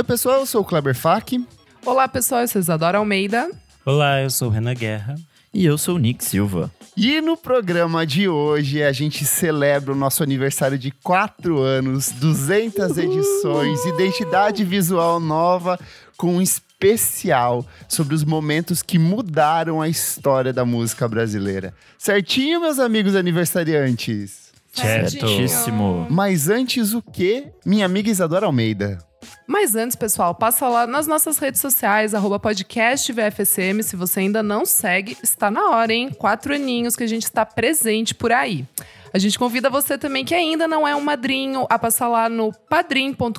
Oi, pessoal, eu sou o Kleber Fak. Olá, pessoal, eu sou Isadora Almeida. Olá, eu sou o Renan Guerra. E eu sou o Nick Silva. E no programa de hoje a gente celebra o nosso aniversário de 4 anos, 200 edições, identidade visual nova com um especial sobre os momentos que mudaram a história da música brasileira. Certinho, meus amigos aniversariantes? Certíssimo. Mas antes o que? Minha amiga Isadora Almeida. Mas antes, pessoal, passa lá nas nossas redes sociais, arroba podcast VFSM. Se você ainda não segue, está na hora, hein? Quatro aninhos que a gente está presente por aí. A gente convida você também que ainda não é um madrinho a passar lá no padrim.com.br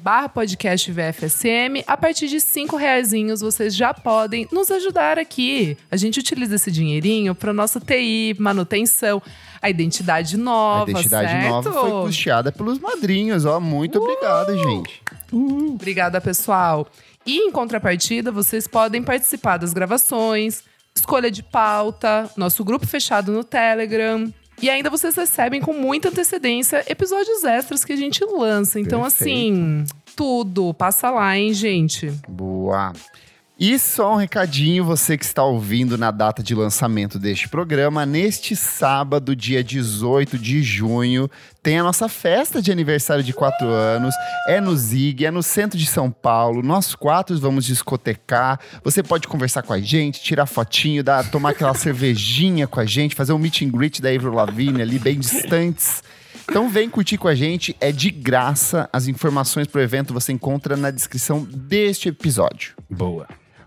barra podcast VFSM. A partir de cinco reaisinhos vocês já podem nos ajudar aqui. A gente utiliza esse dinheirinho para nossa TI, manutenção, a identidade nova, a identidade certo? nova foi custeada pelos madrinhos, ó. Muito obrigado, gente. Obrigada, pessoal. E em contrapartida, vocês podem participar das gravações, escolha de pauta, nosso grupo fechado no Telegram. E ainda vocês recebem com muita antecedência episódios extras que a gente lança. Então, Perfeito. assim, tudo. Passa lá, hein, gente? Boa. E só um recadinho, você que está ouvindo na data de lançamento deste programa, neste sábado, dia 18 de junho, tem a nossa festa de aniversário de 4 anos. É no Zig, é no centro de São Paulo. Nós quatro vamos discotecar. Você pode conversar com a gente, tirar fotinho, dar, tomar aquela cervejinha com a gente, fazer um meet and greet da Avril Lavigne ali, bem distantes. Então vem curtir com a gente, é de graça. As informações pro evento você encontra na descrição deste episódio. Boa.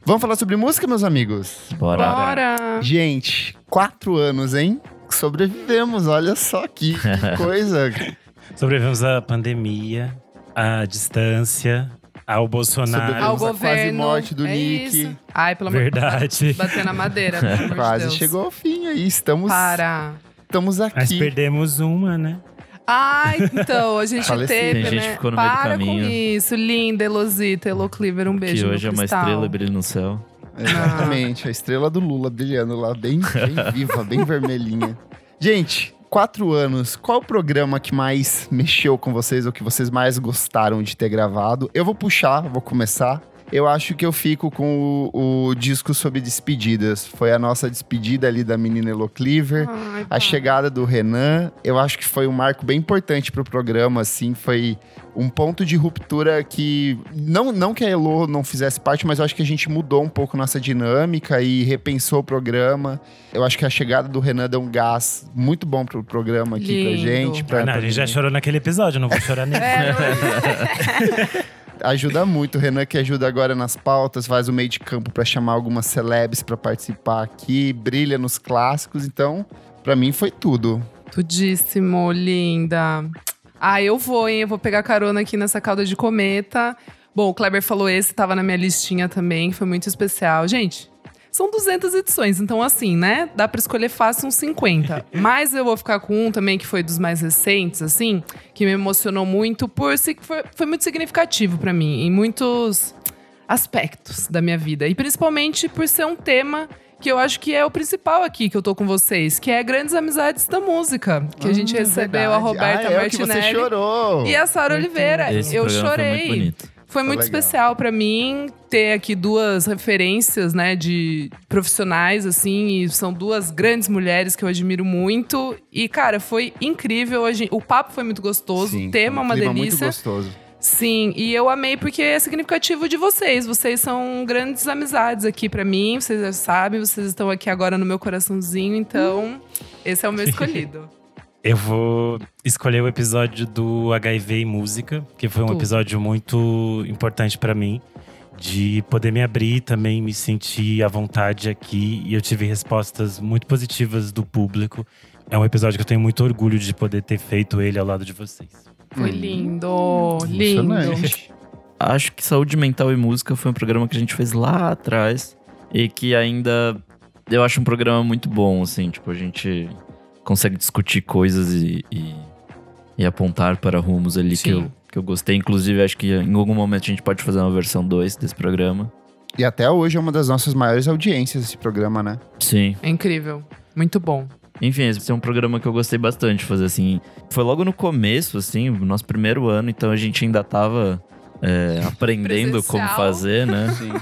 Vamos falar sobre música, meus amigos? Bora. Bora! Gente, quatro anos, hein? Sobrevivemos, olha só que, que coisa. Sobrevivemos à pandemia, à distância, ao Bolsonaro. Ao a quase governo. morte do é Nick. Isso. Ai, pelo amor de Verdade. Bater na madeira, pelo amor de Quase Deus. chegou ao fim aí. Estamos, Para. estamos Mas aqui. perdemos uma, né? Ai, então, a gente teve, Tem gente né? ficou no meio do Para caminho. com isso. Linda, Elosita, Elo Cleaver, um beijo Que no hoje é uma cristal. estrela brilhando no céu. Exatamente, a estrela do Lula brilhando lá, bem, bem viva, bem vermelhinha. Gente, quatro anos, qual o programa que mais mexeu com vocês ou que vocês mais gostaram de ter gravado? Eu vou puxar, vou começar. Eu acho que eu fico com o, o disco sobre despedidas. Foi a nossa despedida ali da menina Elo Cleaver. Ai, A chegada do Renan, eu acho que foi um marco bem importante pro programa, assim, foi um ponto de ruptura que não, não que a Elo não fizesse parte, mas eu acho que a gente mudou um pouco nossa dinâmica e repensou o programa. Eu acho que a chegada do Renan deu um gás muito bom pro programa aqui pra Lindo. gente. Pra, não, a pra gente já chorou naquele episódio, não vou chorar nele. É, não- Ajuda muito, o Renan que ajuda agora nas pautas, faz o meio de campo pra chamar algumas celebs pra participar aqui, brilha nos clássicos, então, pra mim foi tudo. Tudíssimo, linda. Ah, eu vou, hein? Eu vou pegar carona aqui nessa cauda de cometa. Bom, o Kleber falou esse, tava na minha listinha também, foi muito especial. Gente, são 200 edições, então assim, né? Dá pra escolher fácil uns 50. Mas eu vou ficar com um também, que foi dos mais recentes, assim, que me emocionou muito, por si- foi, foi muito significativo pra mim, em muitos aspectos da minha vida. E principalmente por ser um tema que eu acho que é o principal aqui que eu tô com vocês, que é grandes amizades da música. Que a gente Hum, recebeu a verdade. Roberta ah, é o que você Martinelli chorou. e a Sara Oliveira. Esse eu chorei. Foi. Foi muito legal. especial pra mim ter aqui duas referências, né, de profissionais, assim, e são duas grandes mulheres que eu admiro muito. E, cara, foi incrível. gente- o papo foi muito gostoso, Sim, o tema é um uma delícia. muito gostoso. Sim, e eu amei porque é significativo de vocês. Vocês são grandes amizades aqui pra mim, vocês já sabem, vocês estão aqui agora no meu coraçãozinho, então esse é o meu escolhido. Eu vou escolher o episódio do HIV e música, que foi um episódio muito importante pra mim. De poder me abrir também, me sentir à vontade aqui. E eu tive respostas muito positivas do público. É um episódio que eu tenho muito orgulho de poder ter feito ele ao lado de vocês. Foi Hum, lindo, lindo. Acho que Saúde Mental e Música foi um programa que a gente fez lá atrás e que ainda eu acho um programa muito bom, assim, tipo, a gente consegue discutir coisas e, e, e apontar para rumos ali que eu, que eu gostei. Inclusive, acho que em algum momento a gente pode fazer uma versão 2 desse programa. E até hoje é uma das nossas maiores audiências esse programa, né? Sim. É incrível, muito bom. Enfim, esse é um programa que eu gostei bastante de fazer, assim. Foi logo no começo, assim, o nosso primeiro ano, então a gente ainda tava é, aprendendo como fazer, né? Sim.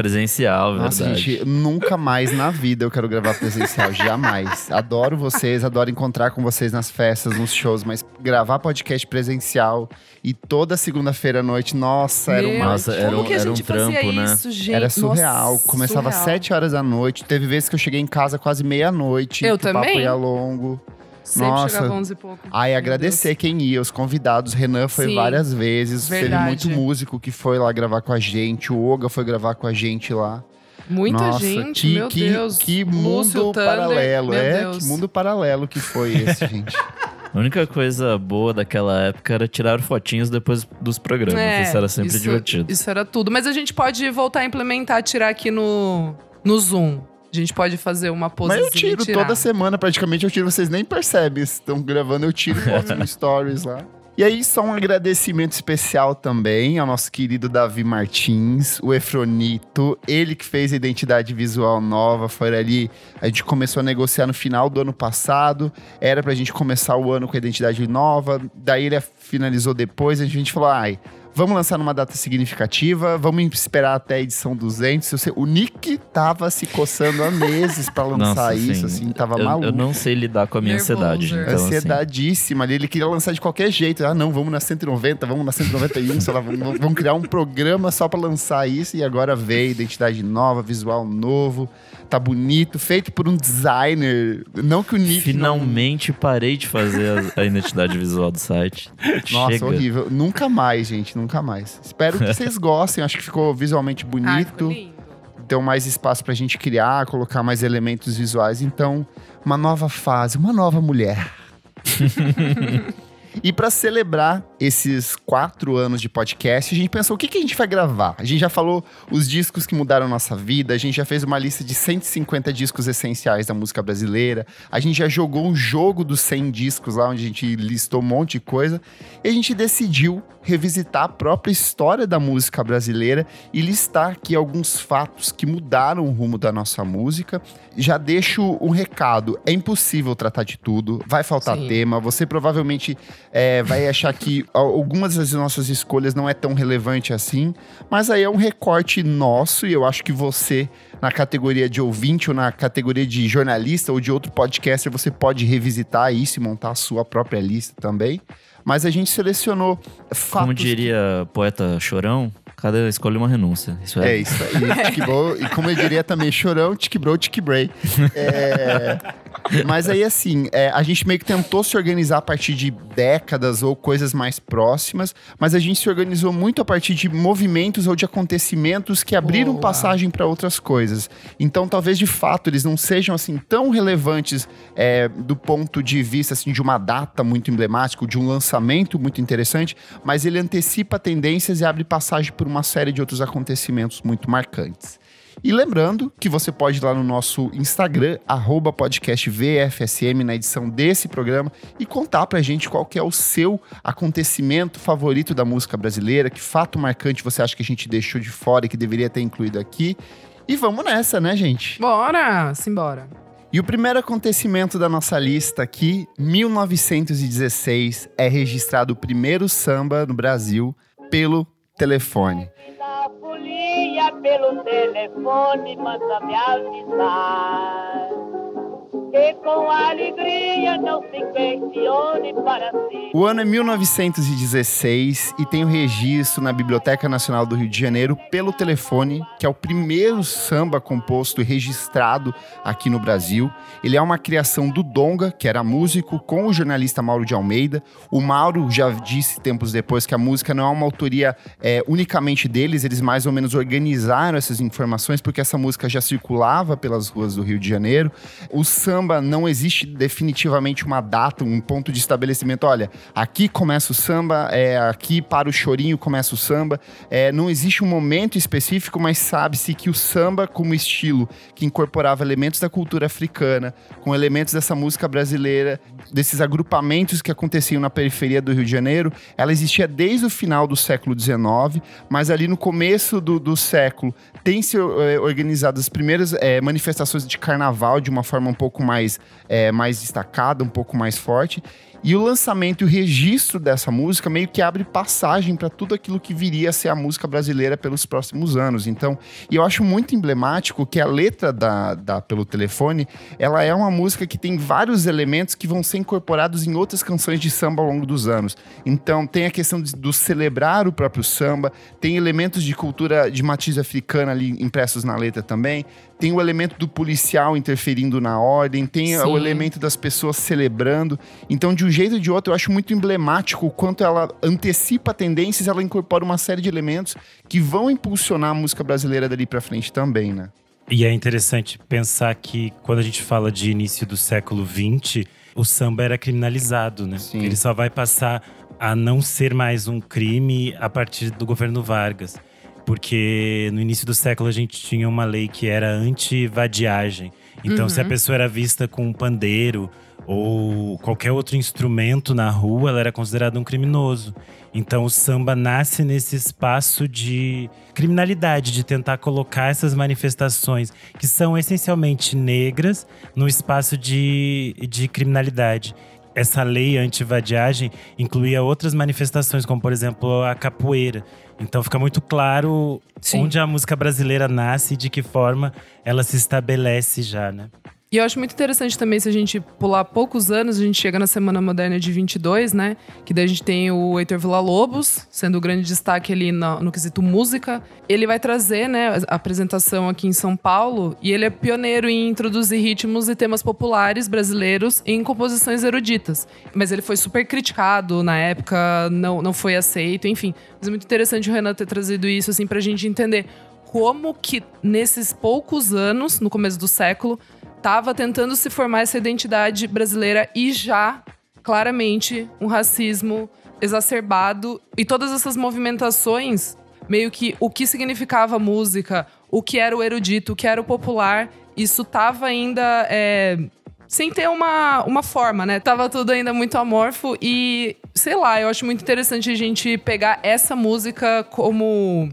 Presencial, Nossa, verdade. gente, nunca mais na vida eu quero gravar presencial, jamais. Adoro vocês, adoro encontrar com vocês nas festas, nos shows, mas gravar podcast presencial e toda segunda-feira à noite, nossa, era uma Nossa, era um- era um trampo, né? isso? Era surreal. Nossa, Começava às surreal. 7 horas da noite. Teve vezes que eu cheguei em casa quase meia-noite. Eu que O papo também. ia longo. Sempre Nossa. chegava 11 e pouco. Ai, Meu agradecer quem ia, os convidados. Renan foi Sim, várias vezes. verdade. Teve muito músico que foi lá gravar com a gente. O Oga foi gravar com a gente lá. Muita Nossa, gente, que, meu que, Deus. que Lúcio mundo Thunder, paralelo. é, Deus. que mundo paralelo que foi esse, gente. A única coisa boa daquela época era tirar fotinhos depois dos programas. É, isso era sempre isso- divertido. Isso era tudo. Mas a gente pode voltar a implementar, tirar aqui no, no Zoom. A gente pode fazer uma pose Mas eu tiro tirar. toda semana, praticamente eu tiro, vocês nem percebem. Estão gravando, eu tiro e boto no stories lá. E aí, só um agradecimento especial também ao nosso querido Davi Martins, o Efronito, ele que fez a identidade visual nova, foi ali, a gente começou a negociar no final do ano passado, era pra gente começar o ano com a identidade nova, daí ele finalizou depois, a gente falou, ai, vamos lançar numa data significativa, vamos esperar até a edição 200. Eu sei- O Nick tava se coçando há meses pra lançar Nossa, isso, assim, assim, tava eu, maluco. eu não sei lidar com a minha Nervoso. ansiedade. Então, assim, Ansiedadíssima ali, ele queria lançar de qualquer jeito. Ah, não, vamos na 190, vamos na 191, sei lá, vamos, vamos criar um programa só pra lançar isso. E agora veio identidade nova, visual novo, tá bonito, feito por um designer. Não que o Nick. não- Finalmente parei de fazer a, a identidade visual do site. Nossa, Chega. horrível. Nunca mais, gente, nunca mais. Espero que vocês gostem. Acho que ficou visualmente Ai, bonito. ficou lindo. Deu mais espaço pra gente criar, colocar mais elementos visuais. Então, uma nova fase, uma nova mulher. E pra celebrar esses quatro anos de podcast, a gente pensou o que, que a gente vai gravar. A gente já falou os discos que mudaram nossa vida, a gente já fez uma lista de 150 discos essenciais da música brasileira, a gente já jogou um jogo dos 100 discos lá, onde a gente listou um monte de coisa, e a gente decidiu revisitar a própria história da música brasileira e listar aqui alguns fatos que mudaram o rumo da nossa música. Já deixo um recado: é impossível tratar de tudo, vai faltar Sim. tema, você provavelmente é, vai achar que al- algumas das nossas escolhas não é tão relevante assim, mas aí é um recorte nosso e eu acho que você, na categoria de ouvinte ou na categoria de jornalista ou de outro podcaster, você pode revisitar isso e montar a sua própria lista também. Mas a gente selecionou fatos. Como diria poeta Chorão, cada escolhe uma renúncia. Isso É é, isso aí, tiquibro, e como eu diria também, chorão, tiquibro, tiquibray. É, mas aí, assim, é, a gente meio que tentou se organizar a partir de décadas ou coisas mais próximas, mas a gente se organizou muito a partir de movimentos ou de acontecimentos que abriram Boa. passagem para outras coisas. Então, talvez de fato eles não sejam assim tão relevantes é, do ponto de vista assim, de uma data muito emblemática, de um lançamento muito interessante, mas ele antecipa tendências e abre passagem por uma série de outros acontecimentos muito marcantes. E lembrando que você pode ir lá no nosso Instagram, arroba podcast VFSM, na edição desse programa, e contar pra gente qual que é o seu acontecimento favorito da música brasileira, que fato marcante você acha que a gente deixou de fora e que deveria ter incluído aqui. E vamos nessa, né, gente? Bora, simbora. E o primeiro acontecimento da nossa lista aqui, 1916, é registrado o primeiro samba no Brasil pelo telefone. Da folia pelo telefone manda me avisar que com alegria não se questione para si. O ano é 1916 e tem o registro na Biblioteca Nacional do Rio de Janeiro pelo telefone, que é o primeiro samba composto e registrado aqui no Brasil. Ele é uma criação do Donga, que era músico, com o jornalista Mauro de Almeida. O Mauro já disse tempos depois que a música não é uma autoria é, unicamente deles, eles mais ou menos organizaram essas informações porque essa música já circulava pelas ruas do Rio de Janeiro. O samba não existe definitivamente uma data, um ponto de estabelecimento. Olha, aqui começa o samba, é, aqui para o chorinho começa o samba. É, não existe um momento específico, mas sabe-se que o samba, como estilo que incorporava elementos da cultura africana, com elementos dessa música brasileira, desses agrupamentos que aconteciam na periferia do Rio de Janeiro, ela existia desde o final do século XIX, mas ali no começo do, do século tem se eh, organizado as primeiras eh, manifestações de carnaval de uma forma um pouco mais, é, mais destacada, um pouco mais forte. E o lançamento e o registro dessa música meio que abre passagem para tudo aquilo que viria a ser a música brasileira pelos próximos anos. Então, e eu acho muito emblemático que a letra da, da Pelo Telefone, ela é uma música que tem vários elementos que vão ser incorporados em outras canções de samba ao longo dos anos. Então, tem a questão de, do celebrar o próprio samba, tem elementos de cultura de matiz africana ali impressos na letra também, tem o elemento do policial interferindo na ordem, tem Sim. o elemento das pessoas celebrando. Então, de um jeito ou de outro, eu acho muito emblemático o quanto ela antecipa tendências, ela incorpora uma série de elementos que vão impulsionar a música brasileira dali pra frente também, né? E é interessante pensar que quando a gente fala de início do século XX, o samba era criminalizado, né? Sim. Ele só vai passar a não ser mais um crime a partir do governo Vargas. Porque no início do século a gente tinha uma lei que era anti-vadiagem. Então, se a pessoa era vista com um pandeiro ou qualquer outro instrumento na rua, ela era considerada um criminoso. Então, o samba nasce nesse espaço de criminalidade, de tentar colocar essas manifestações que são essencialmente negras no espaço de, de criminalidade. Essa lei anti-vadiagem incluía outras manifestações, como por exemplo a capoeira. Então fica muito claro Sim. onde a música brasileira nasce e de que forma ela se estabelece já, né? E eu acho muito interessante também, se a gente pular poucos anos, a gente chega na Semana Moderna de 22, né? Que daí a gente tem o Heitor Villa-Lobos, sendo o grande destaque ali no, no quesito música. Ele vai trazer, né, a apresentação aqui em São Paulo, e ele é pioneiro em introduzir ritmos e temas populares brasileiros em composições eruditas. Mas ele foi super criticado na época, não, não foi aceito, enfim. Mas é muito interessante o Renan ter trazido isso, assim, pra gente entender como que nesses poucos anos, no começo do século, estava tentando se formar essa identidade brasileira e já, claramente, um racismo exacerbado. E todas essas movimentações, meio que o que significava música, o que era o erudito, o que era o popular, isso tava ainda. é, sem ter uma, uma forma, né? Tava tudo ainda muito amorfo e, sei lá, eu acho muito interessante a gente pegar essa música como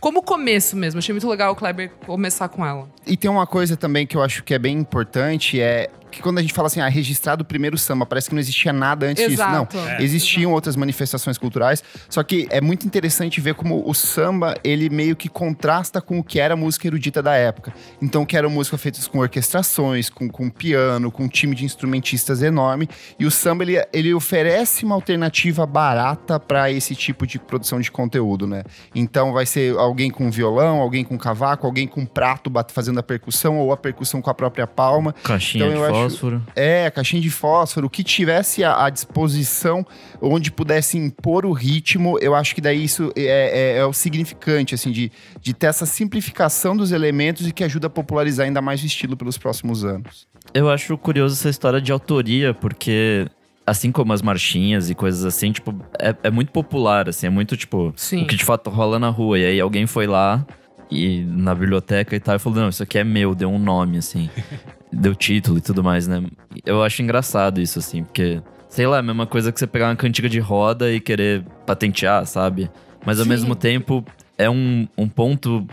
como começo mesmo. Achei muito legal o Kleber começar com ela. E tem uma coisa também que eu acho que é bem importante, é que quando a gente fala assim, ah, registrado o primeiro samba, parece que não existia nada antes Exato. disso. Não, É. existiam outras manifestações culturais, só que é muito interessante ver como o samba, ele meio que contrasta com o que era a música erudita da época. Então, que eram músicas feitas com orquestrações, com, com piano, com um time de instrumentistas enorme, e o samba, ele, ele oferece uma alternativa barata para esse tipo de produção de conteúdo, né? Então, vai ser alguém com violão, alguém com cavaco, alguém com prato fazendo a percussão, ou a percussão com a própria palma. Caixinha Então, eu de acho- fósforo. É, caixinha de fósforo, o que tivesse à, à disposição, onde pudesse impor o ritmo, eu acho que daí isso é, é- é o significante, assim, de, de ter essa simplificação dos elementos e que ajuda a popularizar ainda mais o estilo pelos próximos anos. Eu acho curioso essa história de autoria, porque assim como as marchinhas e coisas assim, tipo, é, é muito popular, assim, é muito, tipo, Sim. o que de fato rola na rua. E aí alguém foi lá e na biblioteca e tal, e falou, não, isso aqui é meu, deu um nome, assim. deu título e tudo mais, né? Eu acho engraçado isso, assim, porque, sei lá, é a mesma coisa que você pegar uma cantiga de roda e querer patentear, sabe? Mas ao Sim. mesmo tempo, é um, um ponto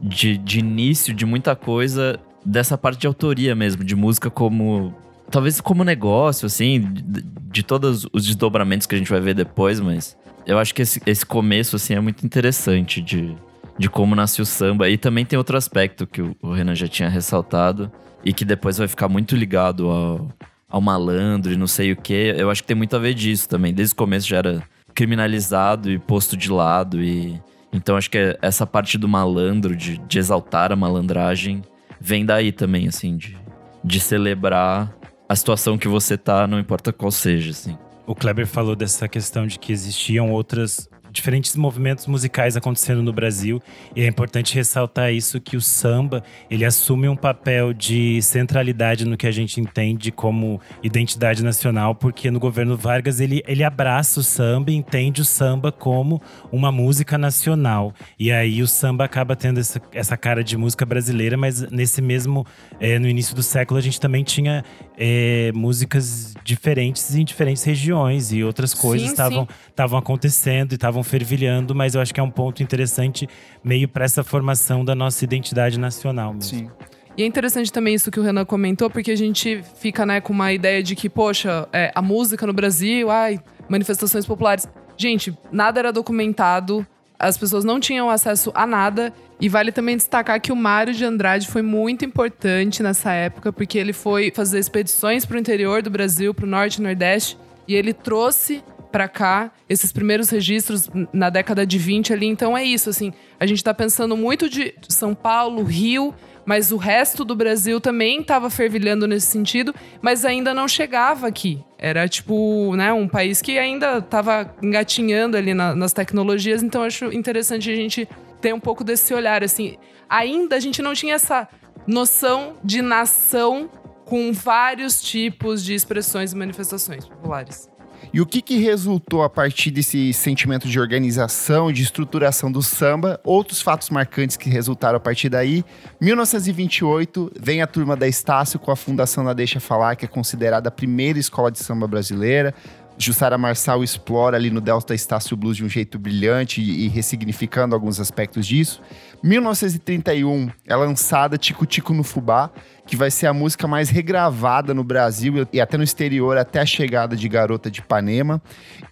de, de início de muita coisa dessa parte de autoria mesmo, de música como. Talvez como negócio, assim, de, de todos os desdobramentos que a gente vai ver depois, mas eu acho que esse, esse começo, assim, é muito interessante de, de como nasce o samba. E também tem outro aspecto que o, o Renan já tinha ressaltado e que depois vai ficar muito ligado ao, ao malandro e não sei o que. Eu acho que tem muito a ver disso também. Desde o começo já era criminalizado e posto de lado e então acho que essa parte do malandro de, de exaltar a malandragem vem daí também assim de, de celebrar a situação que você tá não importa qual seja assim O Kleber falou dessa questão de que existiam outras diferentes movimentos musicais acontecendo no Brasil e é importante ressaltar isso que o samba ele assume um papel de centralidade no que a gente entende como identidade nacional porque no governo Vargas ele, ele abraça o samba e entende o samba como uma música nacional. E aí o samba acaba tendo essa, essa cara de música brasileira mas nesse mesmo eh, no início do século a gente também tinha eh, músicas diferentes em diferentes regiões e outras coisas estavam acontecendo e estavam fervilhando, mas eu acho que é um ponto interessante meio para essa formação da nossa identidade nacional mesmo. Sim. E é interessante também isso que o Renan comentou, porque a gente fica né, com uma ideia de que, poxa, é, a música no Brasil, ai, manifestações populares. Gente, nada era documentado, as pessoas não tinham acesso a nada. E vale também destacar que o Mário de Andrade foi muito importante nessa época, porque ele foi fazer expedições para o interior do Brasil, para o norte e nordeste, e ele trouxe para cá esses primeiros registros na década de 20 ali. Então é isso, assim, a gente está pensando muito de São Paulo, Rio, mas o resto do Brasil também estava fervilhando nesse sentido, mas ainda não chegava aqui. Era tipo, né, um país que ainda estava engatinhando ali na, nas tecnologias, então acho interessante a gente ter um pouco desse olhar assim. Ainda a gente não tinha essa noção de nação com vários tipos de expressões e manifestações populares. E o que, que resultou a partir desse sentimento de organização, de estruturação do samba? Outros fatos marcantes que resultaram a partir daí. 1928, vem a turma da Estácio com a fundação da Deixa Falar, que é considerada a primeira escola de samba brasileira. Jussara Marçal explora ali no Delta Estácio Blues de um jeito brilhante e, e ressignificando alguns aspectos disso. 1931 é lançada Tico Tico no Fubá, que vai ser a música mais regravada no Brasil e até no exterior, até a chegada de Garota de Ipanema.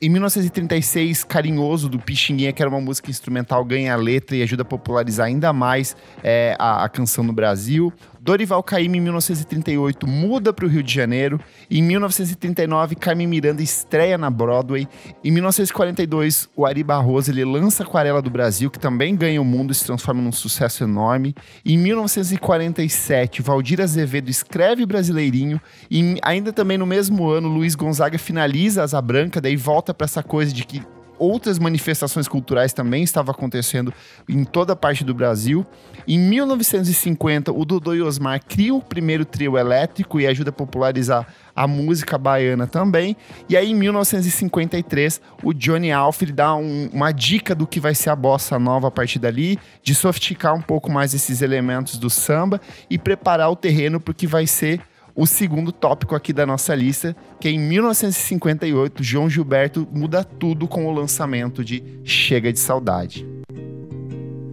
Em 1936, Carinhoso, do Pixinguinha, que era uma música instrumental, ganha a letra e ajuda a popularizar ainda mais é, a, a canção no Brasil. Dorival Caymmi, em 1938, muda para o Rio de Janeiro. Em 1939, Carmen Miranda estreia na Broadway. Em 1942, o Ari Barroso ele lança Aquarela do Brasil, que também ganha o mundo e se transforma num sucesso enorme. Em 1947, Valdir Azevedo escreve Brasileirinho. E ainda também no mesmo ano, Luiz Gonzaga finaliza Asa Branca, daí volta para essa coisa de que outras manifestações culturais também estavam acontecendo em toda parte do Brasil. Em 1950, o Dodô e Osmar criam o primeiro trio elétrico e ajuda a popularizar a música baiana também. E aí, em 1953, o Johnny Alfred dá um, uma dica do que vai ser a bossa nova a partir dali, de sofisticar um pouco mais esses elementos do samba e preparar o terreno para o que vai ser o segundo tópico aqui da nossa lista, que é em 1958, João Gilberto muda tudo com o lançamento de Chega de Saudade.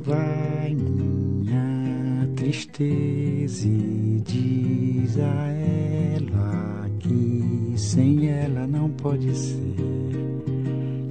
Vai tristeza e diz a ela que sem ela não pode ser.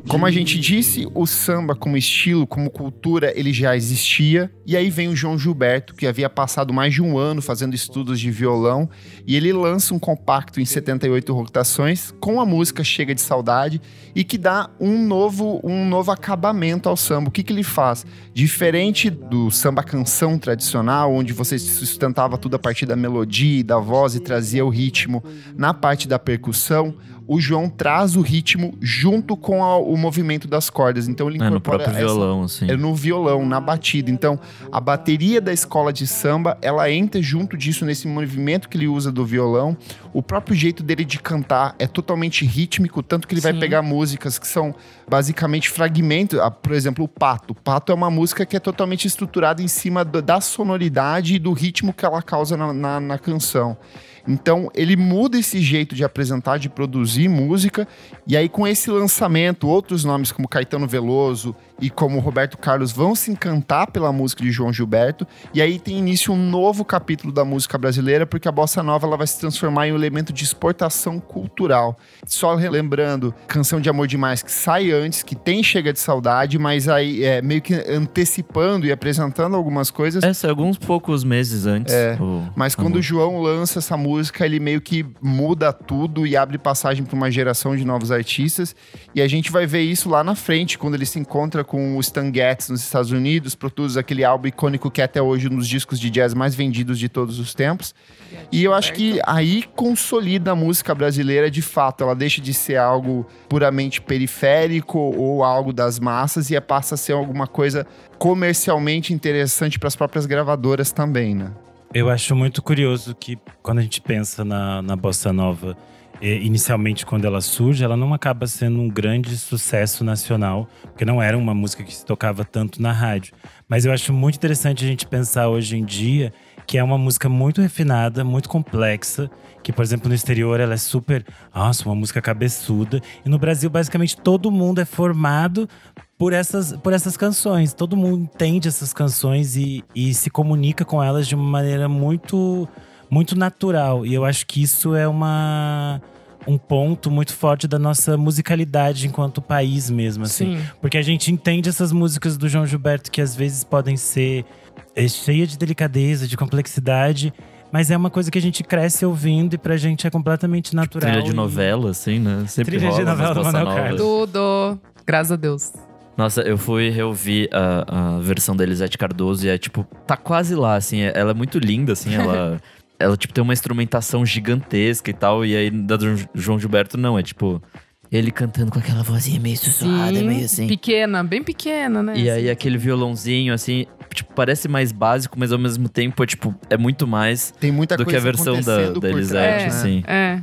Como a gente disse, o samba como estilo, como cultura, ele já existia. E aí vem o João Gilberto, que havia passado mais de um ano fazendo estudos de violão, e ele lança um compacto em 78 rotações com a música Chega de Saudade e que dá um novo, um novo acabamento ao samba. O que, que ele faz? Diferente do samba canção tradicional, onde você sustentava tudo a partir da melodia e da voz e trazia o ritmo na parte da percussão, o João traz o ritmo junto com a, o movimento das cordas. Então ele É, no incorpora próprio essa- violão, assim. é no violão, na batida. Então, a bateria da escola de samba, ela entra junto disso nesse movimento que ele usa do violão. O próprio jeito dele de cantar é totalmente rítmico, tanto que ele vai Sim. pegar músicas que são basicamente fragmentos. Ah, Por exemplo, o Pato. O Pato é uma música que é totalmente estruturada em cima da sonoridade e do ritmo que ela causa na- na- na canção. Então, ele muda esse jeito de apresentar, de produzir música, e aí com esse lançamento, outros nomes como Caetano Veloso e como Roberto Carlos vão se encantar pela música de João Gilberto, e aí tem início um novo capítulo da música brasileira, porque a bossa nova ela vai se transformar em um elemento de exportação cultural. Só relembrando, Canção de Amor Demais que sai antes, que tem Chega de Saudade, mas aí é meio que antecipando e apresentando algumas coisas. É, saiu alguns poucos meses antes. É, o- Mas quando o. João lança essa música, ele meio que muda tudo e abre passagem para uma geração de novos artistas. E a gente vai ver isso lá na frente, quando ele se encontra com o Stan Getz nos Estados Unidos, produz aquele álbum icônico que é até hoje um dos discos de jazz mais vendidos de todos os tempos. E eu acho que aí consolida a música brasileira de fato. Ela deixa de ser algo puramente periférico ou algo das massas e passa a ser alguma coisa comercialmente interessante para as próprias gravadoras também, né? Eu acho muito curioso que quando a gente pensa na, na bossa nova, inicialmente quando ela surge, ela não acaba sendo um grande sucesso nacional, porque não era uma música que se tocava tanto na rádio. Mas eu acho muito interessante a gente pensar hoje em dia que é uma música muito refinada, muito complexa, que, por exemplo, no exterior ela é super, nossa, uma música cabeçuda. E no Brasil, basicamente, todo mundo é formado por essas, por essas canções. Todo mundo entende essas canções e, e se comunica com elas de uma maneira muito, muito natural. E eu acho que isso é uma um ponto muito forte da nossa musicalidade enquanto país mesmo, assim. Sim. Porque a gente entende essas músicas do João Gilberto que às vezes podem ser é, cheia de delicadeza, de complexidade, mas é uma coisa que a gente cresce ouvindo e pra gente é completamente natural. Trilha de e- novela, assim, né? Sempre Trilha de novela do Manuel. Carlos. Tudo. Graças a Deus. Nossa, eu fui reouvir a, a versão da Elisete Cardoso e é tipo, tá quase lá, assim. é- Ela é muito linda, assim, ela. ela, tipo, tem uma instrumentação gigantesca e tal. E aí, da do João Gilberto, não, é tipo. Ele cantando com aquela vozinha meio sussurrada, meio assim. Pequena, bem pequena, né? E aí Assim. aquele violãozinho, assim, tipo, parece mais básico, mas ao mesmo tempo é, tipo, é muito mais Tem muita do que coisa a versão da, acontecendo da por Elisete, trás, né? assim. É,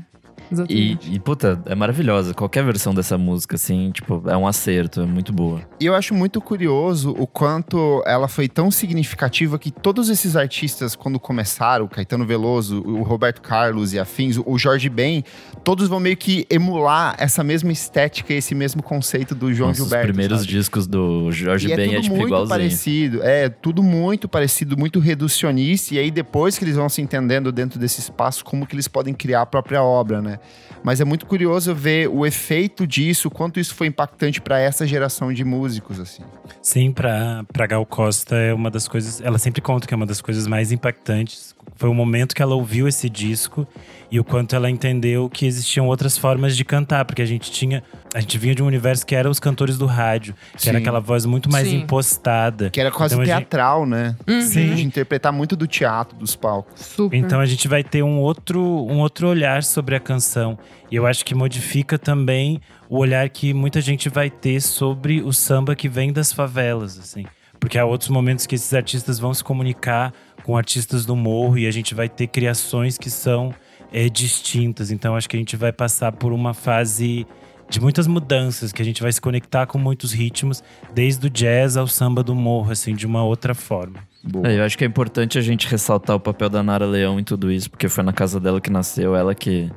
E, e, puta, é maravilhosa. Qualquer versão dessa música, assim, tipo, é um acerto, é muito boa. E eu acho muito curioso o quanto ela foi tão significativa que todos esses artistas, quando começaram, o Caetano Veloso, o Roberto Carlos e afins, o Jorge Ben, todos vão meio que emular essa mesma estética e esse mesmo conceito do João Nossa, Gilberto. Os primeiros sabe? discos do Jorge e Ben é é, tudo tipo, muito igualzinho. parecido, é tudo muito parecido, muito reducionista. E aí depois que eles vão se entendendo dentro desse espaço, como que eles podem criar a própria obra, né? Mas é muito curioso ver o efeito disso, quanto isso foi impactante para essa geração de músicos, assim. Sim, pra Gal Costa é uma das coisas. Ela sempre conta que é uma das coisas mais impactantes. Foi o momento que ela ouviu esse disco e o quanto ela entendeu que existiam outras formas de cantar, porque a gente tinha. A gente vinha de um universo que era os cantores do rádio, que era Sim. aquela voz muito mais Sim. impostada. Que era quase Então a gente- teatral, né? Sim. De interpretar muito do teatro, dos palcos. Super. Então a gente vai ter um outro, um outro olhar sobre a canção. E eu acho que modifica também o olhar que muita gente vai ter sobre o samba que vem das favelas, assim. Porque há outros momentos que esses artistas vão se comunicar com artistas do morro e a gente vai ter criações que são é, distintas. Então acho que a gente vai passar por uma fase de muitas mudanças, que a gente vai se conectar com muitos ritmos, desde o jazz ao samba do morro, assim, de uma outra forma. É, eu acho que é importante a gente ressaltar o papel da Nara Leão em tudo isso, porque foi na casa dela que nasceu, ela que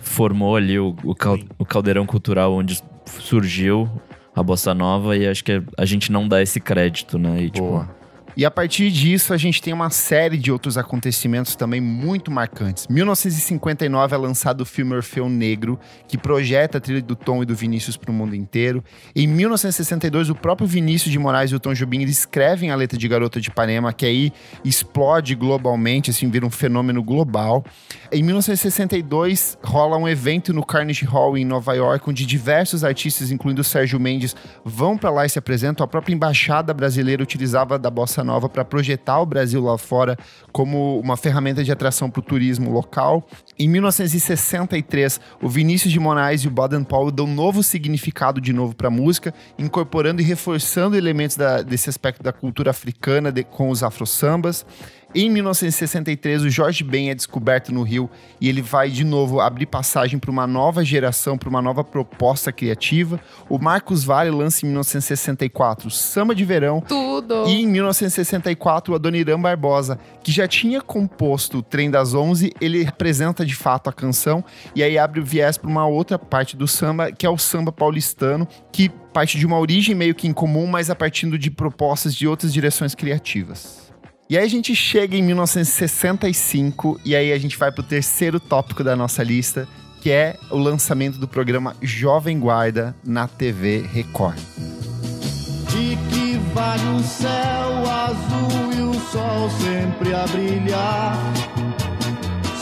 formou ali o, o, cal- o caldeirão cultural onde surgiu a bossa nova e acho que a gente não dá esse crédito, né? E, tipo, Boa. E a partir disso, a gente tem uma série de outros acontecimentos também muito marcantes. 1959 é lançado o filme Orfeu Negro, que projeta a trilha do Tom e do Vinícius para o mundo inteiro. Em 1962, o próprio Vinícius de Moraes e o Tom Jobim escrevem a letra de Garota de Ipanema, que aí explode globalmente, assim, vira um fenômeno global. Em 1962, rola um evento no Carnegie Hall em Nova York, onde diversos artistas, incluindo Sérgio Mendes, vão para lá e se apresentam. A própria embaixada brasileira utilizava da bossa nova para projetar o Brasil lá fora como uma ferramenta de atração para o turismo local. Em 1963, o Vinícius de Moraes e o Baden Powell dão novo significado de novo para a música, incorporando e reforçando elementos da- desse aspecto da cultura africana de- com os afro-sambas. Em 1963, o Jorge Ben é descoberto no Rio e ele vai de novo abrir passagem para uma nova geração, para uma nova proposta criativa. O Marcos Vale lança em 1964 o Samba de Verão Tudo. e em 1964, o Adoniran Barbosa, que já tinha composto o Trem das Onze, ele apresenta de fato a canção e aí abre o viés para uma outra parte do samba, que é o samba paulistano, que parte de uma origem meio que incomum, mas a partir de propostas de outras direções criativas. E aí a gente chega em 1965 e aí a gente vai pro terceiro tópico da nossa lista, que é o lançamento do programa Jovem Guarda na TV Record. De que vale o céu azul e o sol sempre a brilhar?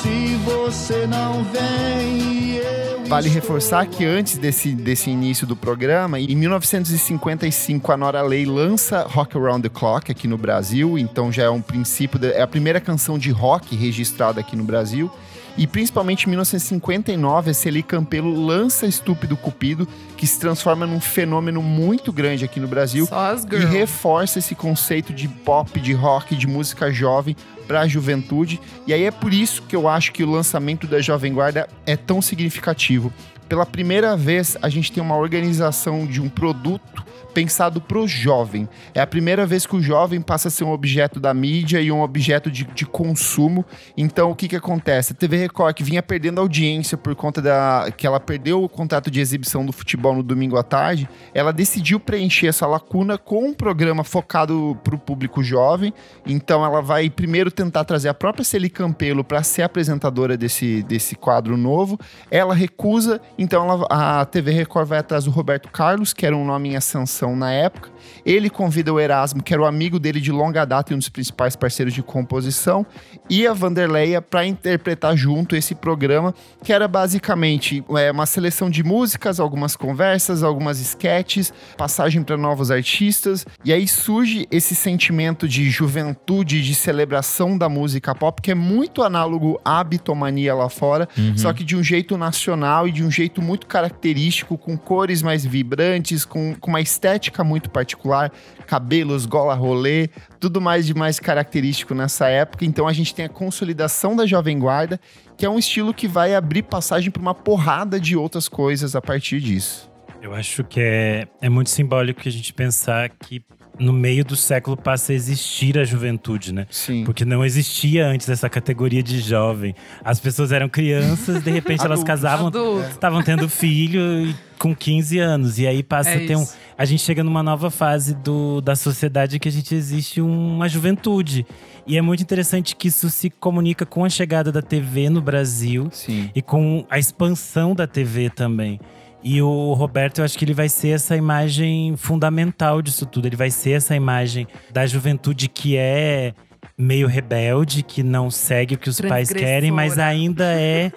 Se você não vem, eu. Vale reforçar que antes desse, desse início do programa, em 1955, a Nora Lay lança Rock Around the Clock aqui no Brasil, então já é um princípio, é a primeira canção de rock registrada aqui no Brasil. E principalmente em 1959, a Celi Campelo lança Estúpido Cupido, que se transforma num fenômeno muito grande aqui no Brasil e reforça esse conceito de pop, de rock, de música jovem para a juventude. E aí é por isso que eu acho que o lançamento da Jovem Guarda é tão significativo. Pela primeira vez, a gente tem uma organização de um produto pensado pro jovem. É a primeira vez que o jovem passa a ser um objeto da mídia e um objeto de, de consumo. Então, o que que acontece? A TV Record, que vinha perdendo audiência por conta da... que ela perdeu o contrato de exibição do futebol no domingo à tarde, ela decidiu preencher essa lacuna com um programa focado pro público jovem. Então, ela vai primeiro tentar trazer a própria Celi Campelo para ser apresentadora desse, desse quadro novo. Ela recusa, então ela, a TV Record vai atrás do Roberto Carlos, que era um nome em ascensão na época. Ele convida o Erasmo, que era o amigo dele de longa data e um dos principais parceiros de composição, e a Vanderleia para interpretar junto esse programa, que era basicamente é, uma seleção de músicas, algumas conversas, algumas sketches, passagem para novos artistas, e aí surge esse sentimento de juventude, de celebração da música pop, que é muito análogo à bitomania lá fora, só que de um jeito nacional e de um jeito muito característico, com cores mais vibrantes, com, com uma estética muito particular, cabelos, gola rolê, tudo mais de mais característico nessa época. Então a gente tem a consolidação da Jovem Guarda, que é um estilo que vai abrir passagem para uma porrada de outras coisas a partir disso. Eu acho que é, é muito simbólico a gente pensar que no meio do século passa a existir a juventude, né? Sim. Porque não existia antes essa categoria de jovem. As pessoas eram crianças, de repente elas casavam, estavam tendo filho e- com 15 anos. E aí passa É a ter um. A gente chega numa nova fase do, da sociedade que a gente existe uma juventude. E é muito interessante que isso se comunica com a chegada da TV no Brasil Sim. e com a expansão da TV também. E o Roberto, eu acho que ele vai ser essa imagem fundamental disso tudo. Ele vai ser essa imagem da juventude que é meio rebelde, que não segue o que os pais querem, mas ainda é.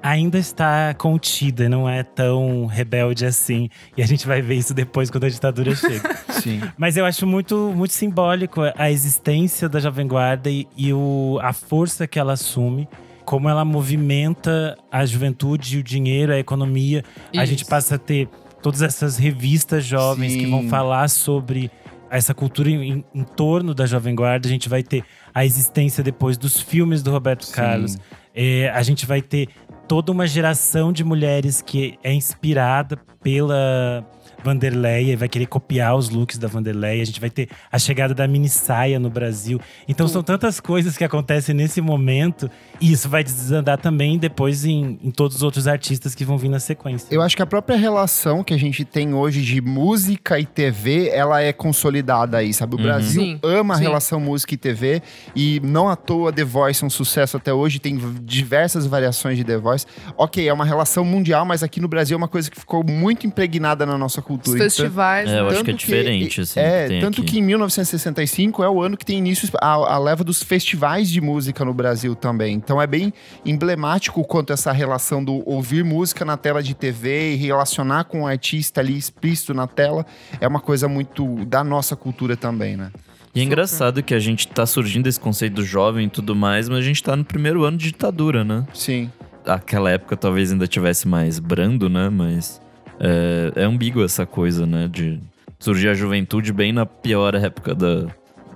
Ainda está contida, não é tão rebelde assim. E a gente vai ver isso depois quando a ditadura chega. Sim. Mas eu acho muito, muito simbólico a existência da Jovem Guarda e, e o, a força que ela assume, como ela movimenta a juventude, o dinheiro, a economia. A Isso. gente passa a ter todas essas revistas jovens que vão Sim. falar sobre essa cultura em, em torno da Jovem Guarda. A gente vai ter a existência depois dos filmes do Roberto Sim. Carlos. É, a gente vai ter toda uma geração de mulheres que é inspirada pela Vanderleia e vai querer copiar os looks da Vanderleia. A gente vai ter a chegada da mini saia no Brasil. Então são tantas coisas que acontecem nesse momento e isso vai desandar também depois em, em todos os outros artistas que vão vir na sequência. Eu acho que a própria relação que a gente tem hoje de música e TV, ela é consolidada aí, sabe? O Brasil Sim, ama a sim. relação música e TV e não à toa The Voice é um sucesso até hoje, tem diversas variações de The Voice. Ok, é uma relação mundial, mas aqui no Brasil é uma coisa que ficou muito impregnada na nossa Os cultura. Então, festivais, É, eu acho que é Tanto diferente, assim. É, que tem tanto aqui. que em 1965 é o ano que tem início a, a leva dos festivais de música no Brasil também. Então é bem emblemático quanto essa relação do ouvir música na tela de TV e relacionar com o artista ali explícito na tela é uma coisa muito da nossa cultura também, né? E é engraçado que a gente tá surgindo esse conceito do jovem e tudo mais, mas a gente tá no primeiro ano de ditadura, né? Sim. Aquela época talvez ainda tivesse mais brando, né? Mas é, é ambígua essa coisa, né? De surgir a juventude bem na pior época da,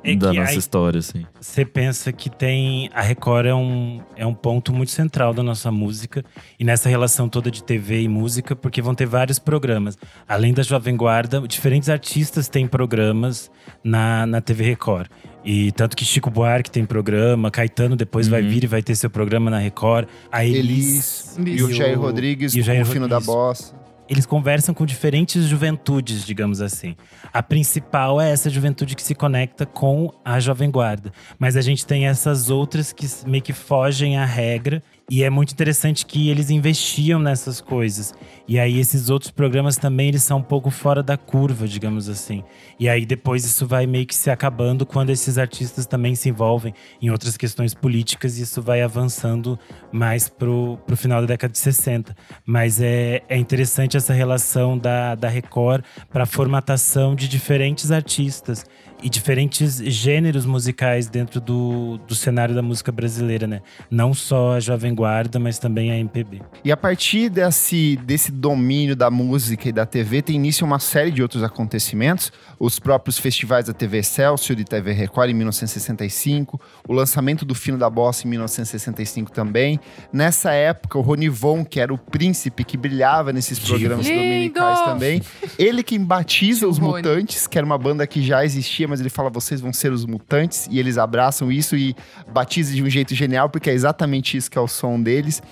É da nossa aí- história, assim. Você pensa que tem. A Record é um, é um ponto muito central da nossa música e nessa relação toda de TV e música, porque vão ter vários programas. Além da Jovem Guarda, diferentes artistas têm programas na, na TV Record. E tanto que Chico Buarque tem programa, Caetano depois vai Uhum. vir e vai ter seu programa na Record. A Elis. Elis e o. Jair Rodrigues, e o Jair o fino da Rodrigues. bossa. Eles conversam com diferentes juventudes, digamos assim. A principal é essa juventude que se conecta com a Jovem Guarda. Mas a gente tem essas outras que meio que fogem à regra. E é muito interessante que eles investiam nessas coisas. E aí esses outros programas também eles são um pouco fora da curva, digamos assim. E aí depois isso vai meio que se acabando quando esses artistas também se envolvem em outras questões políticas e isso vai avançando mais pro, pro final da década de 60. Mas é, é interessante essa relação da, da Record para a formatação de diferentes artistas e diferentes gêneros musicais dentro do, do cenário da música brasileira, né? Não só a Jovem Guarda, mas também a MPB. E a partir desse, desse domínio da música e da TV, tem início uma série de outros acontecimentos. Os próprios festivais da TV Celso e TV Record em 1965, o lançamento do Fino da Bossa em 1965 também. Nessa época, o Ronivon, que era o príncipe que brilhava nesses programas Lindo! dominicais também, ele quem batiza os Rony. Mutantes, que era uma banda que já existia, mas ele fala, vocês vão ser os Mutantes, e eles abraçam isso e batiza de um jeito genial, porque é exatamente isso que é o som deles.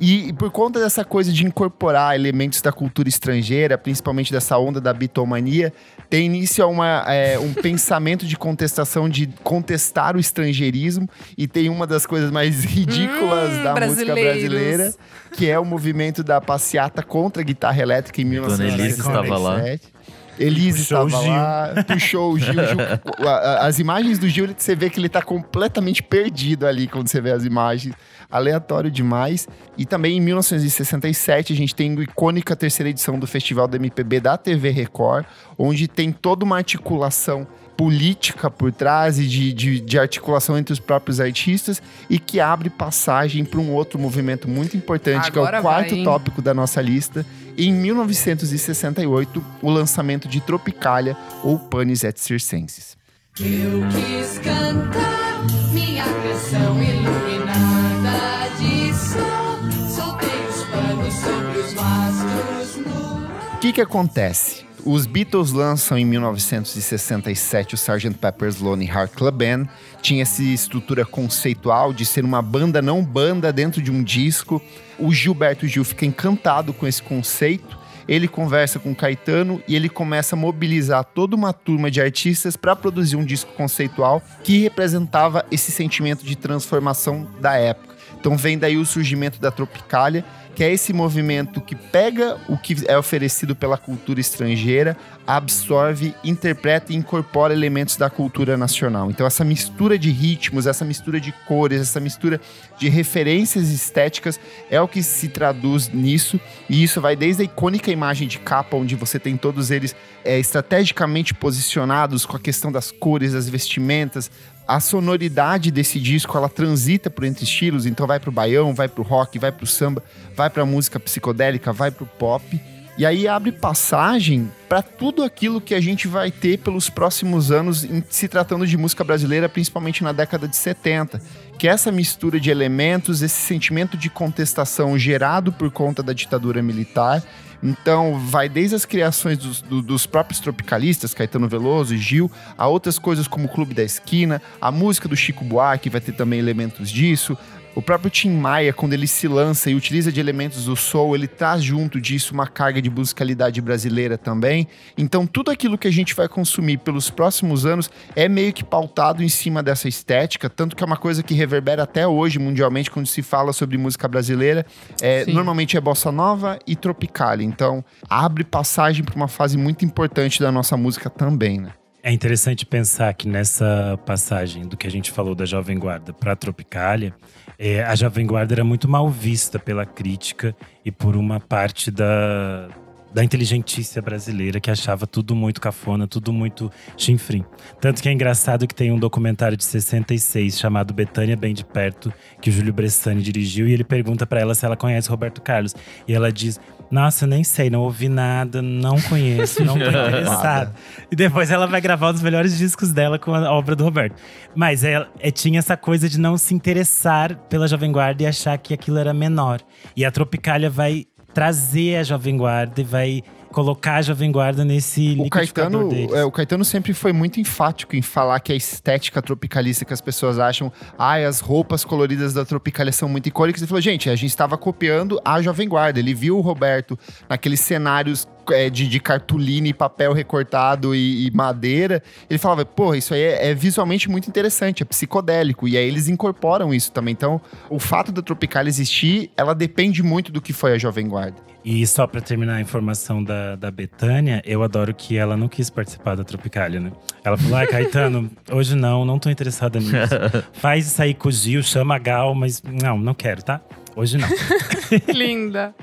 E, e por conta dessa coisa de incorporar elementos da cultura estrangeira, principalmente dessa onda da bitomania, tem início a uma, é, um pensamento de contestação, de contestar o estrangeirismo, e tem uma das coisas mais ridículas Hum, da música brasileira, que é o movimento da passeata contra a guitarra elétrica em Dona Elise 1967. estava lá. Puxou o Gil. lá, puxou o Gil. As imagens do Gil, você vê que ele tá completamente perdido ali quando você vê as imagens. Aleatório demais. E também em 1967, a gente tem a icônica terceira edição do Festival do MPB da TV Record, onde tem toda uma articulação política por trás e de, de, de articulação entre os próprios artistas e que abre passagem para um outro movimento muito importante, que é Agora o quarto vai, tópico da nossa lista. Em 1968, o lançamento de Tropicália ou Panis et Circenses. Eu quis cantar minha canção iluminada de sol. Soltei os panos sobre os no O que que acontece? Os Beatles lançam em 1967 o Sgt. Pepper's Lonely Heart Club Band. Tinha essa estrutura conceitual de ser uma banda não banda dentro de um disco. O Gilberto Gil fica encantado com esse conceito. Ele conversa com o Caetano e ele começa a mobilizar toda uma turma de artistas para produzir um disco conceitual que representava esse sentimento de transformação da época. Então vem daí o surgimento da Tropicália, que é esse movimento que pega o que é oferecido pela cultura estrangeira, absorve, interpreta e incorpora elementos da cultura nacional. Então essa mistura de ritmos, essa mistura de cores, essa mistura de referências estéticas é o que se traduz nisso, e isso vai desde a icônica imagem de capa, onde você tem todos eles é, estrategicamente posicionados com a questão das cores, das vestimentas, a sonoridade desse disco ela transita por entre estilos, então vai pro baião, vai pro rock, vai pro samba, vai pra música psicodélica, vai pro pop. E aí abre passagem para tudo aquilo que a gente vai ter pelos próximos anos em se tratando de música brasileira, principalmente na década de 70, que é essa mistura de elementos, esse sentimento de contestação gerado por conta da ditadura militar. Então, vai desde as criações dos, do- dos próprios tropicalistas, Caetano Veloso e Gil, a outras coisas como o Clube da Esquina, a música do Chico Buarque vai ter também elementos disso. O próprio Tim Maia, quando ele se lança e utiliza de elementos do soul, ele traz junto disso uma carga de musicalidade brasileira também. Então, tudo aquilo que a gente vai consumir pelos próximos anos é meio que pautado em cima dessa estética, tanto que é uma coisa que reverbera até hoje mundialmente quando se fala sobre música brasileira. É, normalmente é bossa nova e tropicalia. Então, abre passagem para uma fase muito importante da nossa música também, né? É interessante pensar que nessa passagem do que a gente falou da Jovem Guarda para Tropicália, é, a Jovem Guarda era muito mal vista pela crítica e por uma parte da, da inteligentícia brasileira que achava tudo muito cafona, tudo muito chinfrim. Tanto que é engraçado que tem um documentário de 66 chamado Betânia Bem de Perto, que o Júlio Bressani dirigiu, e ele pergunta para ela se ela conhece Roberto Carlos. E ela diz: Nossa, eu nem sei, não ouvi nada, não conheço, não tô interessada. E depois ela vai gravar um dos melhores discos dela com a obra do Roberto. Mas ela é, tinha essa coisa de não se interessar pela Jovem Guarda e achar que aquilo era menor. E a Tropicália vai trazer a Jovem Guarda e vai colocar a Jovem Guarda nesse O Caetano, é, o Caetano sempre foi muito enfático em falar que a estética tropicalista que as pessoas acham, ai, as roupas coloridas da Tropicália são muito icônicas. Ele falou, gente, a gente estava copiando a Jovem Guarda. Ele viu o Roberto naqueles cenários é, de, de cartolina e papel recortado e, e madeira. Ele falava, porra, isso aí é, é visualmente muito interessante, é psicodélico. E aí eles incorporam isso também. Então, o fato da Tropicália existir, ela depende muito do que foi a Jovem Guarda. E só pra terminar a informação da, da Betânia, eu adoro que ela não quis participar da Tropicália, né? Ela falou: ai, Caetano, hoje não, não tô interessada nisso. Faz isso aí com o Gil, chama a Gal, mas não, não quero, tá? Hoje não. Linda.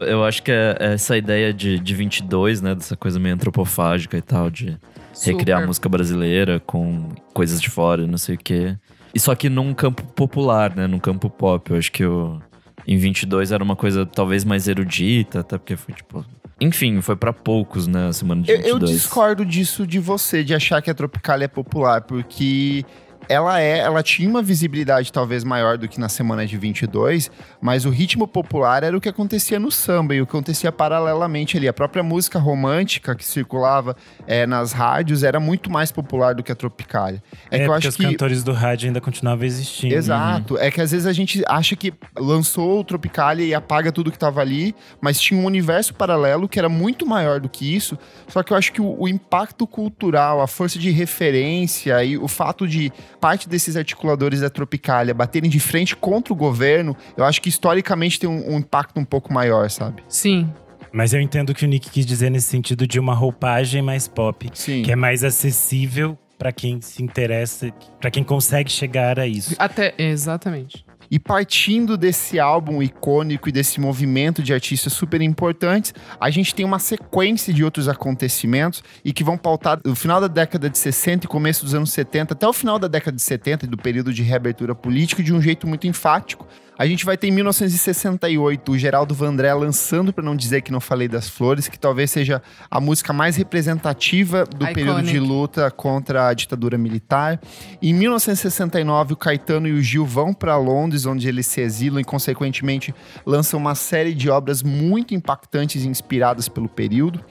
Eu acho que é é essa ideia de, de 22, né? Dessa coisa meio antropofágica e tal, de recriar a Super. música brasileira com coisas de fora, e não sei o quê. E só que num campo popular, né? Num campo pop. Eu acho que o, em 22 era uma coisa talvez mais erudita, até porque foi tipo. Enfim, foi pra poucos, né? A semana de Eu, 22. eu discordo disso de você, de achar que a Tropicália é popular, porque ela é, ela tinha uma visibilidade talvez maior do que na semana de 22, mas o ritmo popular era o que acontecia no samba e o que acontecia paralelamente ali. A própria música romântica que circulava é, nas rádios era muito mais popular do que a Tropicália. É, É, que eu porque acho os que cantores do rádio ainda continuavam existindo. Exato. É que às vezes a gente acha que lançou o Tropicália e apaga tudo que tava ali, mas tinha um universo paralelo que era muito maior do que isso. Só que eu acho que o, o impacto cultural, a força de referência e o fato de parte desses articuladores da Tropicália baterem de frente contra o governo, eu acho que historicamente tem um, um impacto um pouco maior, sabe? Sim. Mas eu entendo o que o Nick quis dizer nesse sentido de uma roupagem mais pop, Sim. que é mais acessível pra quem se interessa, pra quem consegue chegar a isso. Até. Exatamente. E partindo desse álbum icônico e desse movimento de artistas super importantes, a gente tem uma sequência de outros acontecimentos e que vão pautar o final da década de 60 e começo dos anos 70 até o final da década de 70 e do período de reabertura política de um jeito muito enfático. A gente vai ter em 1968 o Geraldo Vandré lançando, para não dizer que não falei das flores, que talvez seja a música mais representativa do Iconic. período de luta contra a ditadura militar. Em 1969, o Caetano e o Gil vão para Londres, onde eles se exilam e, consequentemente, lançam uma série de obras muito impactantes e inspiradas pelo período.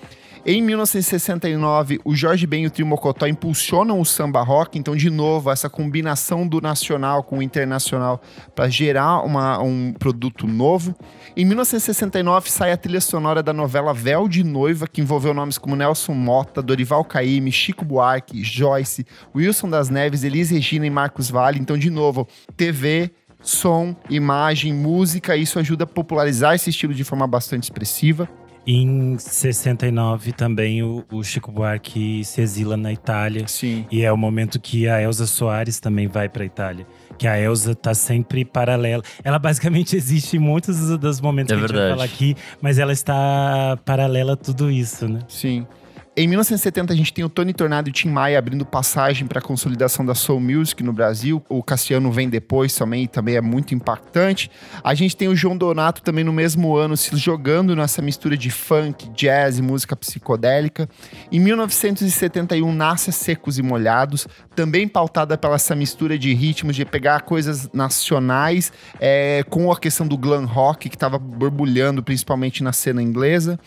Em 1969, o Jorge Ben e o Trio Mocotó impulsionam o samba rock, então, de novo, essa combinação do nacional com o internacional para gerar uma- um produto novo. Em 1969, sai a trilha sonora da novela Véu de Noiva, que envolveu nomes como Nelson Mota, Dorival Caymmi, Chico Buarque, Joyce, Wilson das Neves, Elis Regina e Marcos Vale. Então, de novo, TV, som, imagem, música, isso ajuda a popularizar esse estilo de forma bastante expressiva. Em 69 também o, o Chico Buarque se exila na Itália. Sim. E é o momento que a Elza Soares também vai pra Itália. Que a Elza tá sempre paralela. Ela basicamente existe em muitos dos- momentos É que a gente vai verdade. falar aqui, mas ela está paralela a tudo isso, né? Sim. Em 1970, a gente tem o Tony Tornado e o Tim Maia abrindo passagem para a consolidação da Soul Music no Brasil. O Cassiano vem depois também, e também é muito impactante. A gente tem o João Donato também no mesmo ano se jogando nessa mistura de funk, jazz e música psicodélica. Em 1971, nasce Secos e Molhados, também pautada pela essa mistura de ritmos, de pegar coisas nacionais é, com a questão do glam rock que estava borbulhando principalmente na cena inglesa.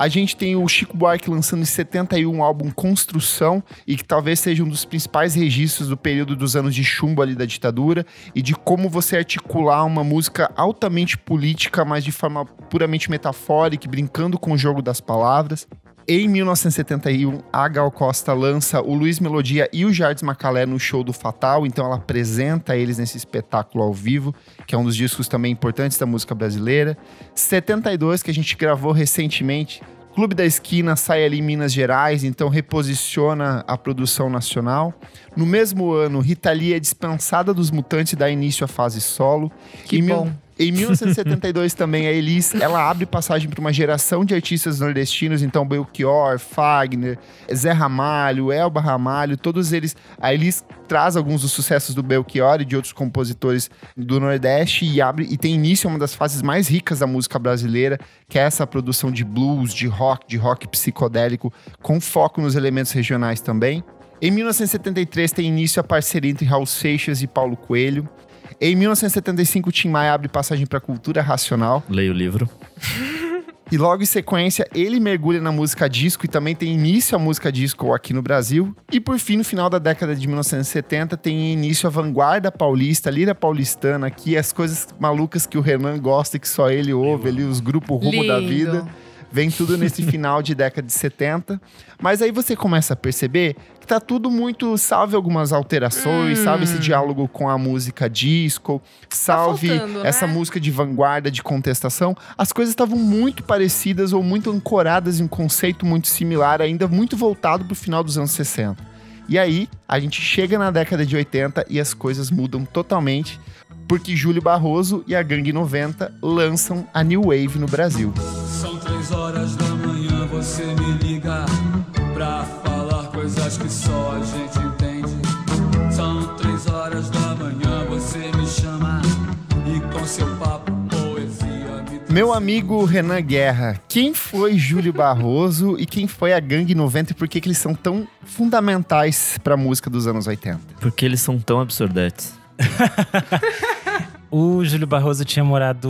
A gente tem o Chico Buarque lançando em 71 o álbum Construção, e que talvez seja um dos principais registros do período dos anos de chumbo ali da ditadura, e de como você articular uma música altamente política, mas de forma puramente metafórica, brincando com o jogo das palavras. Em 1971, a Gal Costa lança o Luiz Melodia e o Jardim Macalé no show do Fatal, então ela apresenta eles nesse espetáculo ao vivo, que é um dos discos também importantes da música brasileira. 72, que a gente gravou recentemente, Clube da Esquina sai ali em Minas Gerais, então reposiciona a produção nacional. No mesmo ano, Rita Lee é dispensada dos Mutantes e dá início à fase solo. Que Em mil- bom. Em 1972 também a Elis, ela abre passagem para uma geração de artistas nordestinos, então Belchior, Fagner, Zé Ramalho, Elba Ramalho, todos eles. A Elis traz alguns dos sucessos do Belchior e de outros compositores do Nordeste e abre e tem início uma das fases mais ricas da música brasileira, que é essa produção de blues, de rock, de rock psicodélico, com foco nos elementos regionais também. Em 1973 tem início a parceria entre Raul Seixas e Paulo Coelho. Em 1975, o Tim Maia abre passagem para a cultura racional. Leia o livro. E logo em sequência, ele mergulha na música disco e também tem início a música disco aqui no Brasil. E por fim, no final da década de 1970, tem início a vanguarda paulista, a lira paulistana aqui, as coisas malucas que o Renan gosta e que só ele ouve ali, os grupos rumo da Lindo. vida. Vem tudo nesse final de década de 70. Mas aí você começa a perceber que tá tudo muito. Salve algumas alterações, Hum. salve esse diálogo com a música disco, salve faltando, essa né? música de vanguarda, de contestação. As coisas estavam muito parecidas ou muito ancoradas em um conceito muito similar, ainda muito voltado pro final dos anos 60. E aí, a gente chega na década de 80 e as coisas mudam totalmente, porque Júlio Barroso e a Gangue 90 lançam a New Wave no Brasil. São três horas da manhã você me liga pra falar coisas que só a gente entende. São três horas da manhã você me chama e com seu papo poesia me Meu amigo Renan Guerra, quem foi Júlio Barroso e quem foi a Gangue 90 e por que, que eles são tão fundamentais pra música dos anos 80? Porque eles são tão absurdantes. O Júlio Barroso tinha morado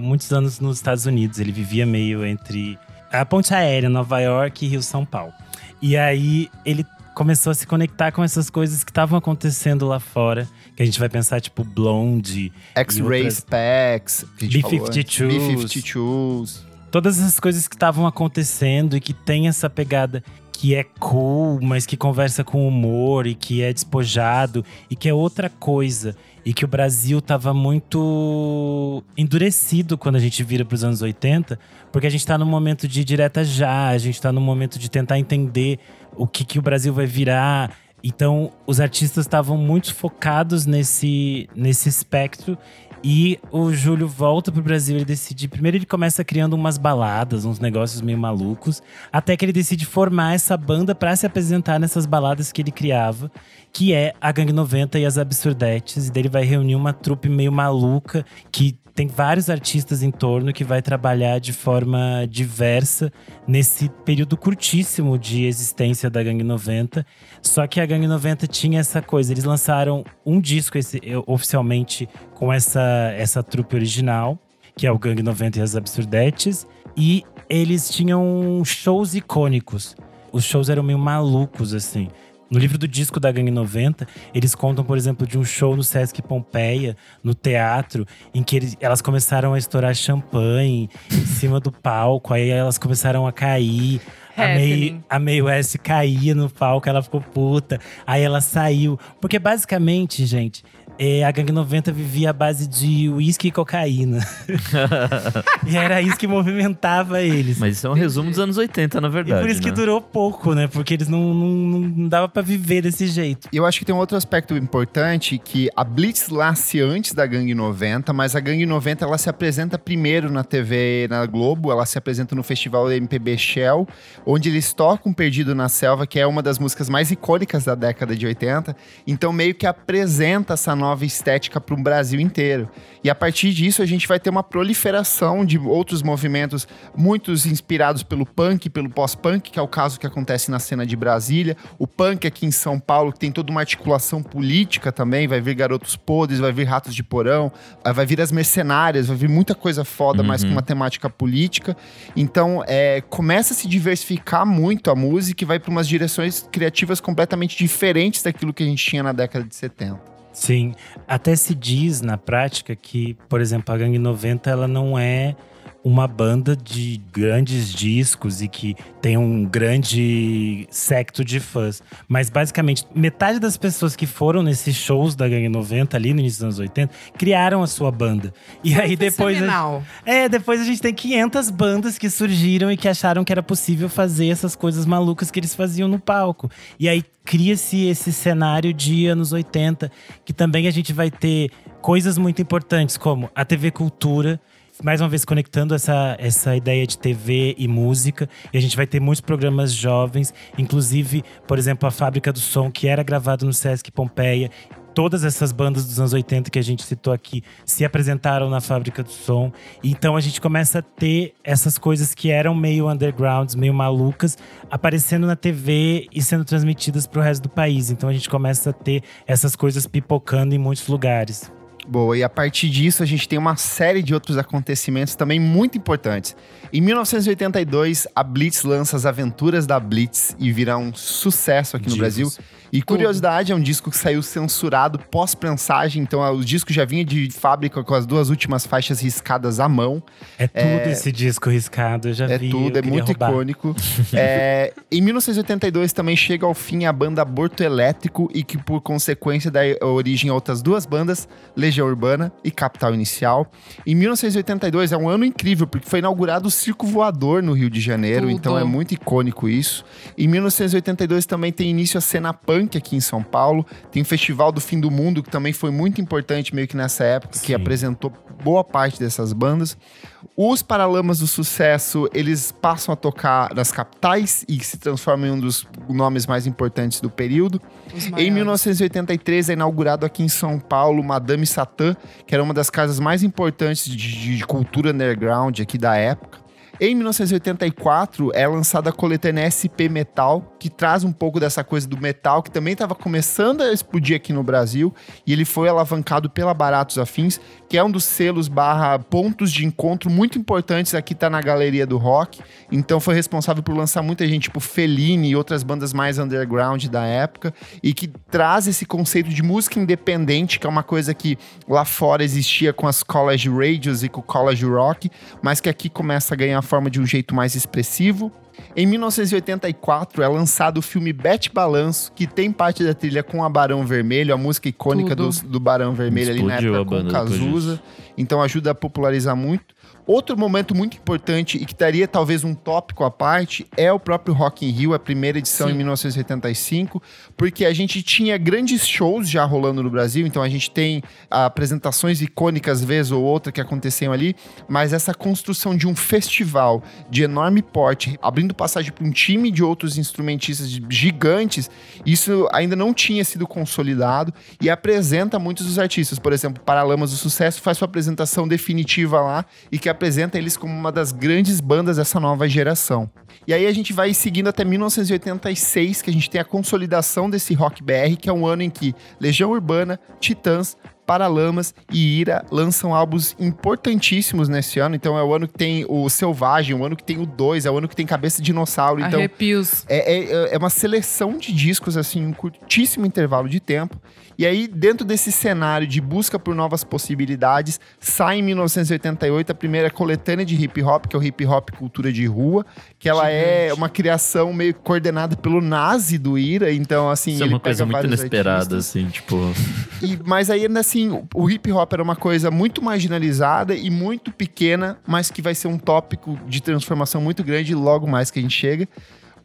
muitos anos nos Estados Unidos. Ele vivia meio entre a ponte aérea, Nova York e Rio São Paulo. E aí ele começou a se conectar com essas coisas que estavam acontecendo lá fora. Que a gente vai pensar, tipo, Blonde. X-Ray Specs, que a gente falou antes. B-52s. B-52s. todas essas coisas que estavam acontecendo e que tem essa pegada que é cool, mas que conversa com humor e que é despojado e que é outra coisa. E que o Brasil tava muito endurecido quando a gente vira pros anos 80, porque a gente tá num momento de direta já, a gente tá num momento de tentar entender o que, que o Brasil vai virar. Então, os artistas estavam muito focados nesse, nesse espectro e o Júlio volta pro Brasil, ele decide. Primeiro, ele começa criando umas baladas, uns negócios meio malucos, até que ele decide formar essa banda pra se apresentar nessas baladas que ele criava, que é a Gangue 90 e as Absurdetes. E daí ele vai reunir uma trupe meio maluca que tem vários artistas em torno que vai trabalhar de forma diversa nesse período curtíssimo de existência da Gangue 90. Só que a Gangue 90 tinha essa coisa, eles lançaram um disco esse, oficialmente com essa, essa trupe original, que é o Gangue 90 e as Absurdetes, e eles tinham shows icônicos. Os shows eram meio malucos, assim. No livro do disco da Gangue 90, eles contam, por exemplo, de um show no Sesc Pompeia, no teatro, em que eles- elas começaram a estourar champanhe em cima do palco, aí elas começaram a cair. A May, Happening. a May West caía no palco, ela ficou puta. Aí ela saiu. Porque basicamente, gente, é, a Gangue 90 vivia à base de uísque e cocaína. e era isso que movimentava eles. Mas isso é um resumo dos anos 80, na e verdade. por isso que né? durou pouco, né? Porque eles não, não, não dava pra viver desse jeito. E eu acho que tem um outro aspecto importante que a Blitz nasce antes da Gangue 90, mas a Gangue 90 ela se apresenta primeiro na TV na Globo, ela se apresenta no Festival MPB Shell, onde eles tocam Perdido na Selva, que é uma das músicas mais icônicas da década de 80. Então meio que apresenta essa nova estética para o Brasil inteiro. E a partir disso a gente vai ter uma proliferação de outros movimentos, muitos inspirados pelo punk, pelo pós-punk, que é o caso que acontece na cena de Brasília, o punk aqui em São Paulo, que tem toda uma articulação política também, vai vir Garotos Podres, vai vir Ratos de Porão, vai vir as Mercenárias, vai vir muita coisa foda, mas com uma temática política. Então, é, começa a se diversificar muito a música e vai para umas direções criativas completamente diferentes daquilo que a gente tinha na década de 70. Sim, até se diz na prática que, por exemplo, a Gangue 90 ela não é uma banda de grandes discos e que tem um grande secto de fãs. Mas basicamente, metade das pessoas que foram nesses shows da Gangue 90 ali no início dos anos 80 criaram a sua banda. E aí depois. a- é, depois a gente tem 500 bandas que surgiram e que acharam que era possível fazer essas coisas malucas que eles faziam no palco. E aí cria-se esse cenário de anos 80, que também a gente vai ter coisas muito importantes, como a TV Cultura. Mais uma vez conectando essa, essa ideia de TV e música. E a gente vai ter muitos programas jovens, inclusive, por exemplo, a Fábrica do Som, que era gravado no Sesc Pompeia todas essas bandas dos anos 80 que a gente citou aqui se apresentaram na Fábrica do Som. Então a gente começa a ter essas coisas que eram meio undergrounds, meio malucas, aparecendo na TV e sendo transmitidas para o resto do país. Então a gente começa a ter essas coisas pipocando em muitos lugares. Boa, e a partir disso a gente tem uma série de outros acontecimentos também muito importantes. Em 1982, a Blitz lança As Aventuras da Blitz e vira um sucesso aqui no Divos. Brasil. E curiosidade, é um disco que saiu censurado pós-prensagem, então o disco já vinha de fábrica com as duas últimas faixas riscadas à mão. É tudo esse disco riscado, eu já É vi. tudo, eu é muito roubar. icônico. É, em 1982 também chega ao fim a banda Aborto Elétrico e que por consequência dá origem a outras duas bandas, Legião Urbana e Capital Inicial. Em 1982 é um ano incrível porque foi inaugurado o Circo Voador no Rio de Janeiro, Tudo. então é muito icônico isso. Em 1982 também tem início a cena punk aqui em São Paulo, tem o Festival do Fim do Mundo que também foi muito importante meio que nessa época, que Sim. apresentou boa parte dessas bandas. Os Paralamas do Sucesso, eles passam a tocar nas capitais e se transformam em um dos nomes mais importantes do período. Em maiores. 1983 é inaugurado aqui em São Paulo Madame Satã, que era uma das casas mais importantes de, de cultura underground aqui da época. Em 1984 é lançada a coletânea SP Metal, que traz um pouco dessa coisa do metal, que também estava começando a explodir aqui no Brasil, e ele foi alavancado pela Baratos Afins, que é um dos selos barra pontos de encontro muito importantes aqui tá na galeria do rock. Então foi responsável por lançar muita gente, tipo Fellini e outras bandas mais underground da época, e que traz esse conceito de música independente, que é uma coisa que lá fora existia com as college radios e com o college rock, mas que aqui começa a ganhar forma de um jeito mais expressivo. Em 1984 é lançado o filme Bete Balanço, que tem parte da trilha com a Barão Vermelho, a música icônica do, do Barão Vermelho ali na Explodiu época com Cazuza. Então ajuda a popularizar muito. Outro momento muito importante e que daria talvez um tópico à parte é o próprio Rock in Rio, a primeira edição Sim. em 1985, porque a gente tinha grandes shows já rolando no Brasil, então a gente tem apresentações icônicas vez ou outra que aconteciam ali, mas essa construção de um festival de enorme porte, abrindo passagem para um time de outros instrumentistas gigantes, isso ainda não tinha sido consolidado e apresenta muitos dos artistas. Por exemplo, Paralamas do Sucesso faz sua apresentação definitiva lá e que apresenta eles como uma das grandes bandas dessa nova geração. E aí a gente vai seguindo até 1986, que a gente tem a consolidação desse rock BR, que é um ano em que Legião Urbana, Titãs, Paralamas e Ira lançam álbuns importantíssimos nesse ano. Então é o ano que tem o Selvagem, o ano que tem o 2, é o ano que tem Cabeça de Dinossauro. Então Arrepios. é, é, é uma seleção de discos, assim, em um curtíssimo intervalo de tempo. E aí, dentro desse cenário de busca por novas possibilidades, sai em 1988 a primeira coletânea de hip hop, que é o Hip Hop Cultura de Rua, que ela é Gigante. uma criação meio coordenada pelo Nazi do Ira. Então, assim, Isso é uma coisa muito inesperada, artistas. assim, tipo. E- mas aí, ainda assim, o- o hip hop era uma coisa muito marginalizada e muito pequena, mas que vai ser um tópico de transformação muito grande logo mais que a gente chega.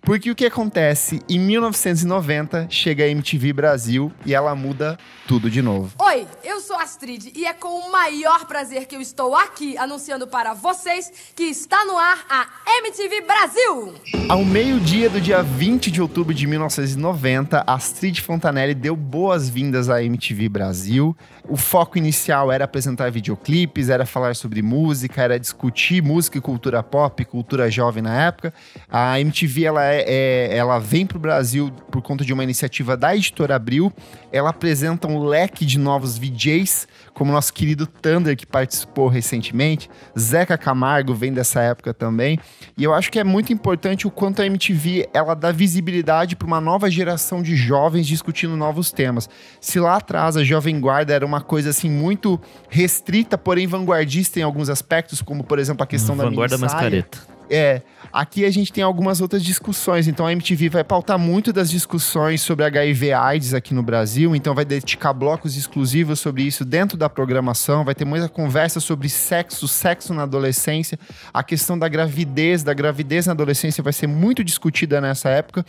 Porque o que acontece? Em 1990 chega a MTV Brasil e ela muda tudo de novo. Oi, eu sou a Astrid e é com o maior prazer que eu estou aqui anunciando para vocês que está no ar a MTV Brasil. Ao meio-dia do dia 20 de outubro de 1990, Astrid Fontanelli deu boas-vindas à MTV Brasil. O foco inicial era apresentar videoclipes, era falar sobre música, era discutir música e cultura pop, cultura jovem na época. A MTV ela, é, é- ela vem para o Brasil por conta de uma iniciativa da editora Abril. Ela apresenta um leque de novos VJs, como nosso querido Thunder, que participou recentemente. Zeca Camargo vem dessa época também. E eu acho que é muito importante o quanto a MTV ela dá visibilidade para uma nova geração de jovens discutindo novos temas. Se lá atrás a Jovem Guarda era uma coisa assim muito restrita, porém vanguardista em alguns aspectos, como por exemplo a questão da Vanguarda mais minissaia. careta. É, aqui a gente tem algumas outras discussões. Então a MTV vai pautar muito das discussões sobre HIV AIDS aqui no Brasil. Então vai dedicar blocos exclusivos sobre isso dentro da programação. Vai ter muita conversa sobre sexo, sexo na adolescência. A questão da gravidez, da gravidez na adolescência vai ser muito discutida nessa época.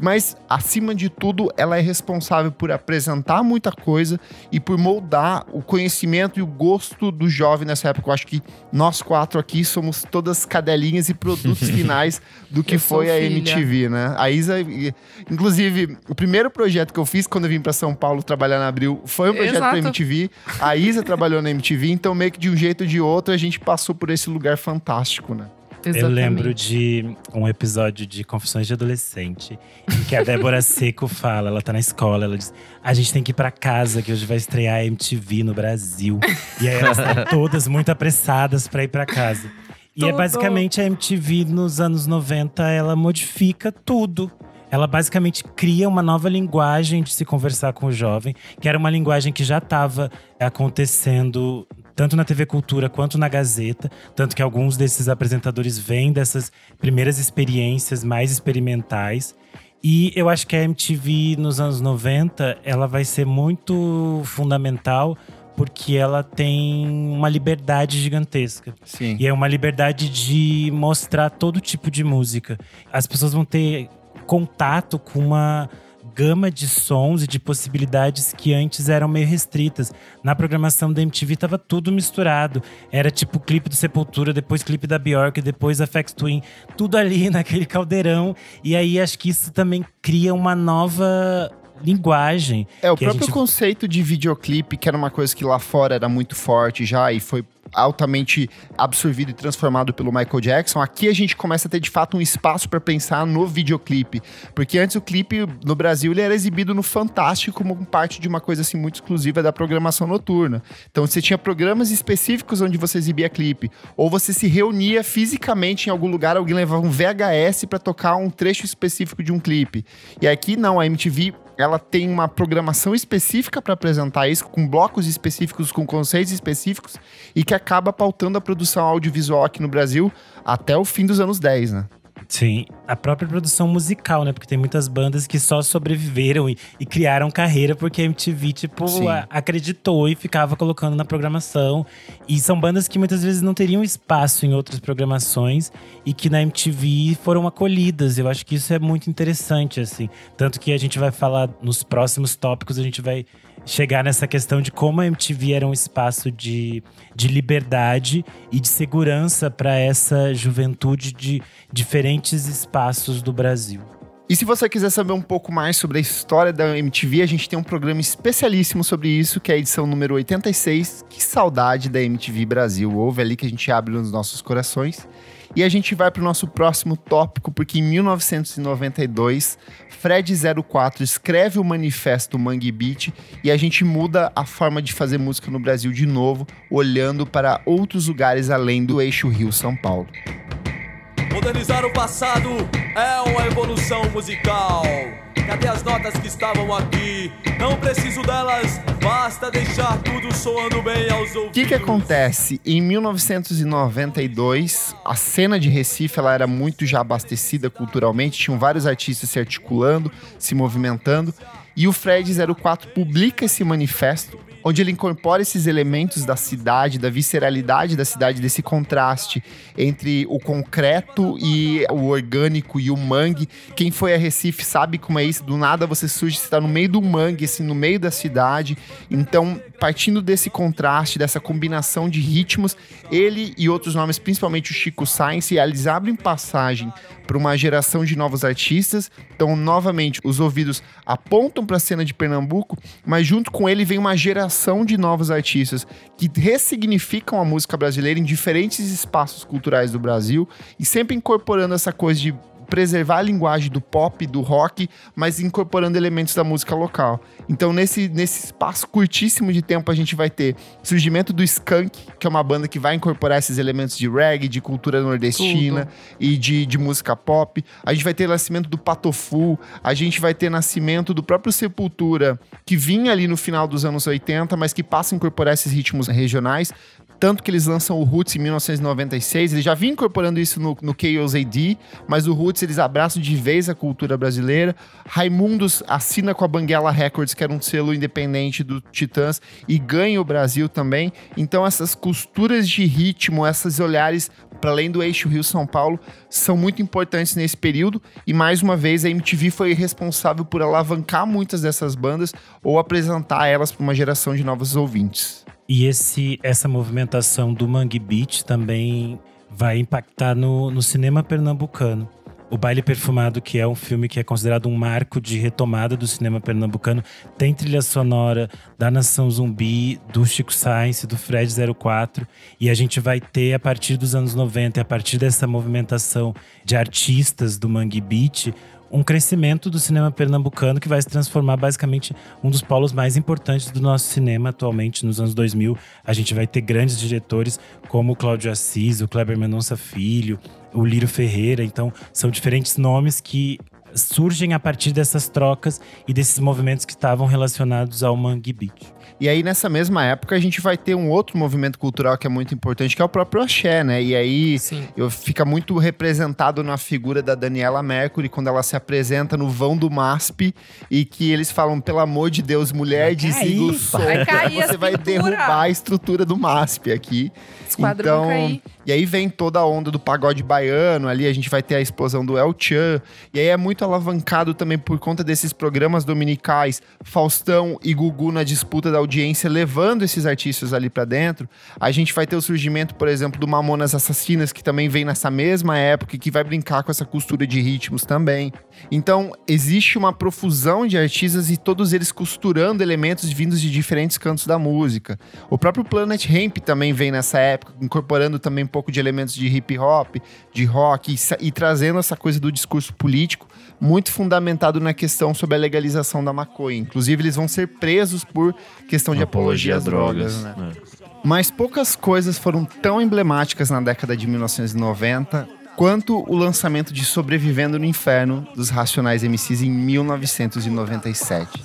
Mas, acima de tudo, ela é responsável por apresentar muita coisa e por moldar o conhecimento e o gosto do jovem nessa época. Eu acho que nós quatro aqui somos todas cadelinhas e produtos finais do que Eu foi a filha. MTV, né? A Isa, inclusive, o primeiro projeto que eu fiz quando eu vim para São Paulo trabalhar na Abril foi um projeto Exato. para MTV. A Isa trabalhou na MTV, então meio que de um jeito ou de outro a gente passou por esse lugar fantástico, né? Exatamente. Eu lembro de um episódio de Confissões de Adolescente, em que a Débora Seco fala, ela tá na escola, ela diz: A gente tem que ir pra casa, que hoje vai estrear a MTV no Brasil. E aí elas estão todas muito apressadas pra ir pra casa. E é Tudo. basicamente a MTV nos anos 90, ela modifica tudo. Ela basicamente cria uma nova linguagem de se conversar com o jovem, que era uma linguagem que já estava acontecendo tanto na TV Cultura quanto na Gazeta, tanto que alguns desses apresentadores vêm dessas primeiras experiências mais experimentais. E eu acho que a MTV nos anos 90, ela vai ser muito fundamental porque ela tem uma liberdade gigantesca. Sim. E é uma liberdade de mostrar todo tipo de música. As pessoas vão ter contato com uma gama de sons e de possibilidades que antes eram meio restritas. Na programação da MTV tava tudo misturado. Era tipo clipe do Sepultura, depois clipe da Bjork, depois a Fex Twin, tudo ali naquele caldeirão. E aí acho que isso também cria uma nova linguagem. É, o próprio gente- conceito de videoclipe, que era uma coisa que lá fora era muito forte já e foi altamente absorvido e transformado pelo Michael Jackson, aqui a gente começa a ter de fato um espaço para pensar no videoclipe, porque antes o clipe no Brasil ele era exibido no Fantástico como parte de uma coisa assim muito exclusiva da programação noturna. Então você tinha programas específicos onde você exibia clipe, ou você se reunia fisicamente em algum lugar, alguém levava um VHS para tocar um trecho específico de um clipe. E aqui não, a MTV ela tem uma programação específica para apresentar isso, com blocos específicos, com conceitos específicos, e que acaba pautando a produção audiovisual aqui no Brasil até o fim dos anos 10, né? Sim, a própria produção musical, né? Porque tem muitas bandas que só sobreviveram e, e criaram carreira porque a MTV, tipo, a- acreditou e ficava colocando na programação. E são bandas que muitas vezes não teriam espaço em outras programações e que na MTV foram acolhidas. Eu acho que isso é muito interessante, assim. Tanto que a gente vai falar nos próximos tópicos, a gente vai chegar nessa questão de como a MTV era um espaço de, de liberdade e de segurança para essa juventude de diferentes espaços do Brasil. E se você quiser saber um pouco mais sobre a história da MTV, a gente tem um programa especialíssimo sobre isso, que é a edição número 86. Que saudade da MTV Brasil. Ouve ali que a gente abre nos nossos corações. E a gente vai para o nosso próximo tópico, porque em 1992, Fred 04 escreve o manifesto Mangue Beat e a gente muda a forma de fazer música no Brasil de novo, olhando para outros lugares além do eixo Rio-São Paulo. Modernizar o passado é uma evolução musical. Cadê as notas que estavam aqui? Não preciso delas, basta deixar tudo soando bem aos O ouvidos. que que acontece? Em 1992, a cena de Recife ela era muito já abastecida culturalmente, tinham vários artistas se articulando, se movimentando, e o Fred 04 publica esse manifesto onde ele incorpora esses elementos da cidade, da visceralidade da cidade, desse contraste entre o concreto e o orgânico e o mangue. Quem foi a Recife sabe como é isso. Do nada você surge, você está no meio do mangue, assim, no meio da cidade. Então, partindo desse contraste, dessa combinação de ritmos, ele e outros nomes, principalmente o Chico Sainz, eles abrem passagem para uma geração de novos artistas. Então, novamente, os ouvidos apontam para a cena de Pernambuco, mas junto com ele vem uma geração de novos artistas que ressignificam a música brasileira em diferentes espaços culturais do Brasil e sempre incorporando essa coisa de preservar a linguagem do pop, do rock, mas incorporando elementos da música local. Então, nesse, nesse espaço curtíssimo de tempo, a gente vai ter surgimento do Skank, que é uma banda que vai incorporar esses elementos de reggae, de cultura nordestina e de, de música pop. A gente vai ter nascimento do Patofu, a gente vai ter nascimento do próprio Sepultura, que vinha ali no final dos anos 80, mas que passa a incorporar esses ritmos regionais. Tanto que eles lançam o Roots em 1996, eles já vinham incorporando isso no, no Chaos AD, mas o Roots eles abraçam de vez a cultura brasileira. Raimundos assina com a Banguela Records, que era um selo independente do Titãs, e ganha o Brasil também. Então essas costuras de ritmo, esses olhares para além do eixo Rio-São Paulo, são muito importantes nesse período. E mais uma vez, a MTV foi responsável por alavancar muitas dessas bandas ou apresentar elas para uma geração de novos ouvintes. E esse, essa movimentação do Mangue Beat também vai impactar no, no cinema pernambucano. O Baile Perfumado, que é um filme que é considerado um marco de retomada do cinema pernambucano, tem trilha sonora da Nação Zumbi, do Chico Science, do Fred 04. E a gente vai ter, a partir dos anos 90, e a partir dessa movimentação de artistas do Mangue Beat, um crescimento do cinema pernambucano que vai se transformar basicamente um dos polos mais importantes do nosso cinema atualmente nos anos 2000. A gente vai ter grandes diretores como Cláudio Assis, o Kleber Mendonça Filho, o Lírio Ferreira. Então, são diferentes nomes que surgem a partir dessas trocas e desses movimentos que estavam relacionados ao Mangue Beat. E aí, nessa mesma época, a gente vai ter um outro movimento cultural que é muito importante, que é o próprio axé, né? E aí Sim. eu, fica muito representado na figura da Daniela Mercury, quando ela se apresenta no vão do MASP e que eles falam, pelo amor de Deus, mulher, desliga o som. Vai cair Você vai derrubar a estrutura do MASP aqui. Esquadrão então, cair. E aí vem toda a onda do pagode baiano, ali a gente vai ter a explosão do El Chan. E aí é muito alavancado também por conta desses programas dominicais, Faustão e Gugu na disputa da audiência, levando esses artistas ali pra dentro. A gente vai ter o surgimento, por exemplo, do Mamonas Assassinas, que também vem nessa mesma época e que vai brincar com essa costura de ritmos também. Então, existe uma profusão de artistas e todos eles costurando elementos vindos de diferentes cantos da música. O próprio Planet Hemp também vem nessa época, incorporando também um pouco de elementos de hip hop, de rock e, e trazendo essa coisa do discurso político muito fundamentado na questão sobre a legalização da maconha. Inclusive, eles vão ser presos por questão de apologia às drogas, né? É. Mas poucas coisas foram tão emblemáticas na década de 1990 quanto o lançamento de Sobrevivendo no Inferno dos Racionais MCs em 1997.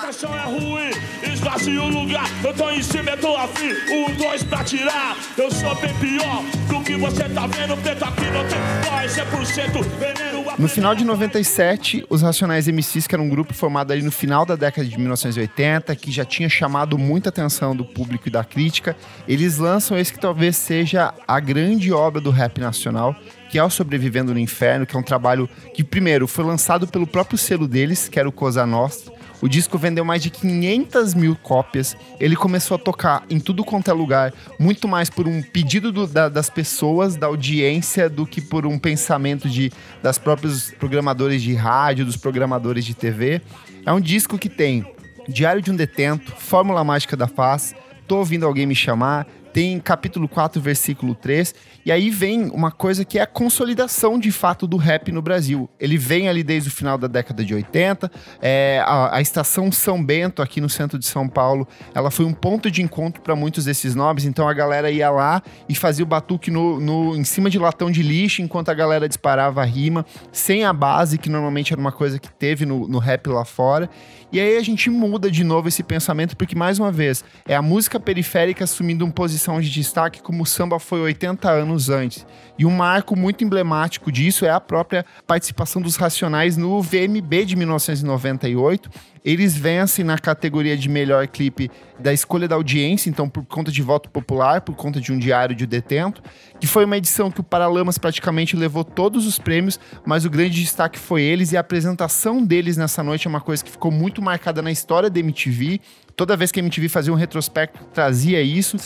Caixão é ruim, esvazia o lugar. Eu tô em cima, eu tô afim. Um, dois pra tirar. Eu sou bem pior do que você tá vendo. Preto aqui não tem voz, por cento veneno. No final de 97, os Racionais MCs, que era um grupo formado ali no final da década de 1980, que já tinha chamado muita atenção do público e da crítica, eles lançam esse que talvez seja a grande obra do rap nacional, que é o Sobrevivendo no Inferno, que é um trabalho que, primeiro, foi lançado pelo próprio selo deles, que era o Cosa Nostra. O disco vendeu mais de 500 mil cópias. Ele começou a tocar em tudo quanto é lugar, muito mais por um pedido do- da- das pessoas, da audiência, do que por um pensamento de, das próprios programadores de rádio, dos programadores de TV. É um disco que tem Diário de um Detento, Fórmula Mágica da Paz, Tô Ouvindo Alguém Me Chamar, tem capítulo 4, versículo 3, e aí vem uma coisa que é a consolidação de fato do rap no Brasil. Ele vem ali desde o final da década de 80, é, a, a estação São Bento, aqui no centro de São Paulo, ela foi um ponto de encontro para muitos desses nomes, então a galera ia lá e fazia o batuque no, no- em cima de latão de lixo, enquanto a galera disparava a rima, sem a base, que normalmente era uma coisa que teve no, no rap lá fora. E aí a gente muda de novo esse pensamento, porque, mais uma vez, é a música periférica assumindo uma posição de destaque como o samba foi 80 anos antes. E um marco muito emblemático disso é a própria participação dos Racionais no VMB de 1998. Eles vencem na categoria de melhor clipe da escolha da audiência, então por conta de voto popular, por conta de um diário de detento, que foi uma edição que o Paralamas praticamente levou todos os prêmios, mas o grande destaque foi eles e a apresentação deles nessa noite é uma coisa que ficou muito marcada na história da MTV. Toda vez que a MTV fazia um retrospecto, trazia isso,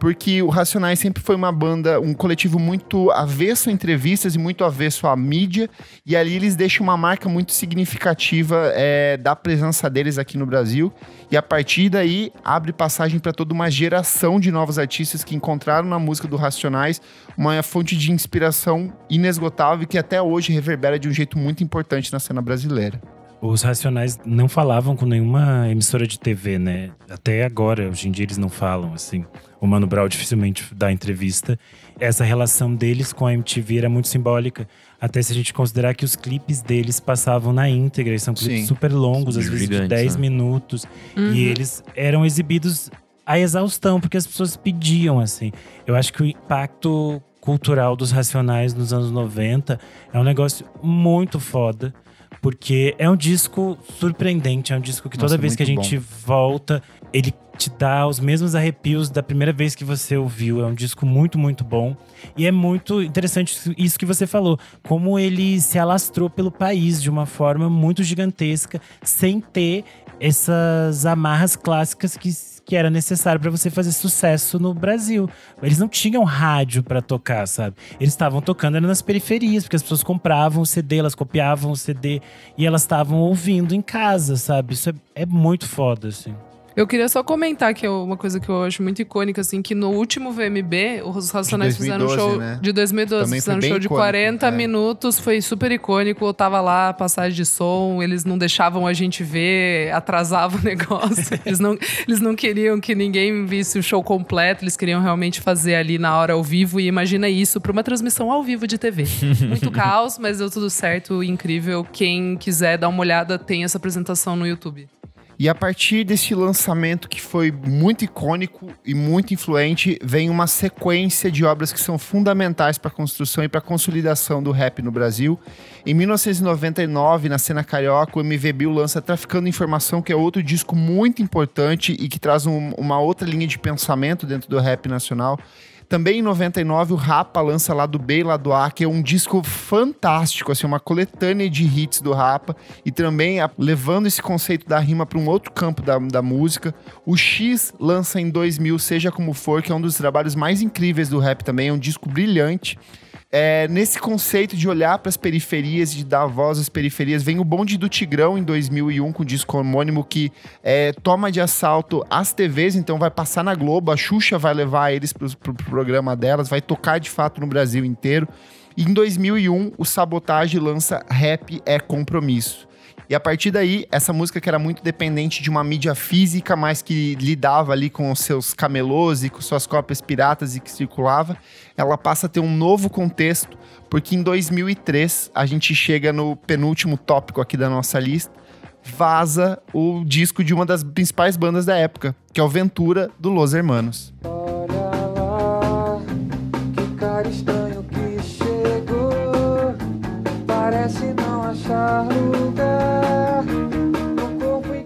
porque o Racionais sempre foi uma banda, um coletivo muito avesso a entrevistas e muito avesso à mídia, e ali eles deixam uma marca muito significativa é, da presença deles aqui no Brasil. E a partir daí abre passagem para toda uma geração de novos artistas que encontraram na música do Racionais uma fonte de inspiração inesgotável e que até hoje reverbera de um jeito muito importante na cena brasileira. Os Racionais não falavam com nenhuma emissora de TV, né? Até agora, hoje em dia eles não falam, assim. O Mano Brown dificilmente dá entrevista. Essa relação deles com a MTV era muito simbólica. Até se a gente considerar que os clipes deles passavam na íntegra. E são clipes Sim. super longos, às vezes de Gigantes, 10 né? minutos. Uhum. E eles eram exibidos à exaustão, porque as pessoas pediam, assim. Eu acho que o impacto cultural dos Racionais nos anos 90 é um negócio muito foda. Porque é um disco surpreendente, é um disco que toda Nossa, vez que a gente volta, ele te dá os mesmos arrepios da primeira vez que você ouviu. É um disco muito, muito bom. E é muito interessante isso que você falou. Como ele se alastrou pelo país de uma forma muito gigantesca, sem ter essas amarras clássicas que, que era necessário para você fazer sucesso no Brasil. Eles não tinham rádio para tocar, sabe? Eles estavam tocando nas periferias, porque as pessoas compravam o CD, elas copiavam o CD e elas estavam ouvindo em casa, sabe? Isso é, é muito foda, assim. Eu queria só comentar que é uma coisa que eu acho muito icônica, assim, que no último VMB, os Racionais De fizeram um 2012, show né? de 2012, Também fizeram um show de icônico, 40 é. minutos, foi super icônico. Eu tava lá, passagem de som, eles não deixavam a gente ver, atrasava o negócio. eles, não, eles não queriam que ninguém visse o show completo, eles queriam realmente fazer ali na hora ao vivo. E imagina isso pra uma transmissão ao vivo de TV. Muito caos, mas deu tudo certo, incrível. Quem quiser dar uma olhada, tem essa apresentação no YouTube. E a partir desse lançamento que foi muito icônico e muito influente, vem uma sequência de obras que são fundamentais para a construção e para a consolidação do rap no Brasil. Em 1999, na cena carioca, o MV Bill lança Traficando Informação, que é outro disco muito importante e que traz um- uma outra linha de pensamento dentro do rap nacional. Também em 99, o Rapa lança Lado B e Lado A, que é um disco fantástico, assim, uma coletânea de hits do Rapa. E também a- levando esse conceito da rima para um outro campo da, da música. O X lança em 2000, Seja Como For, que é um dos trabalhos mais incríveis do rap também. É um disco brilhante. É, nesse conceito de olhar para as periferias, de dar voz às periferias, vem o Bonde do Tigrão em 2001 com o disco homônimo que é, toma de assalto as TVs, então vai passar na Globo, a Xuxa vai levar eles pro, pro programa delas, vai tocar de fato no Brasil inteiro. E em 2001, o Sabotage lança Rap é Compromisso. E a partir daí, essa música que era muito dependente de uma mídia física, mas que lidava ali com os seus camelôs e com suas cópias piratas e que circulava, ela passa a ter um novo contexto, porque em 2003 a gente chega no penúltimo tópico aqui da nossa lista, vaza o disco de uma das principais bandas da época, que é o Ventura do Los Hermanos. Que cara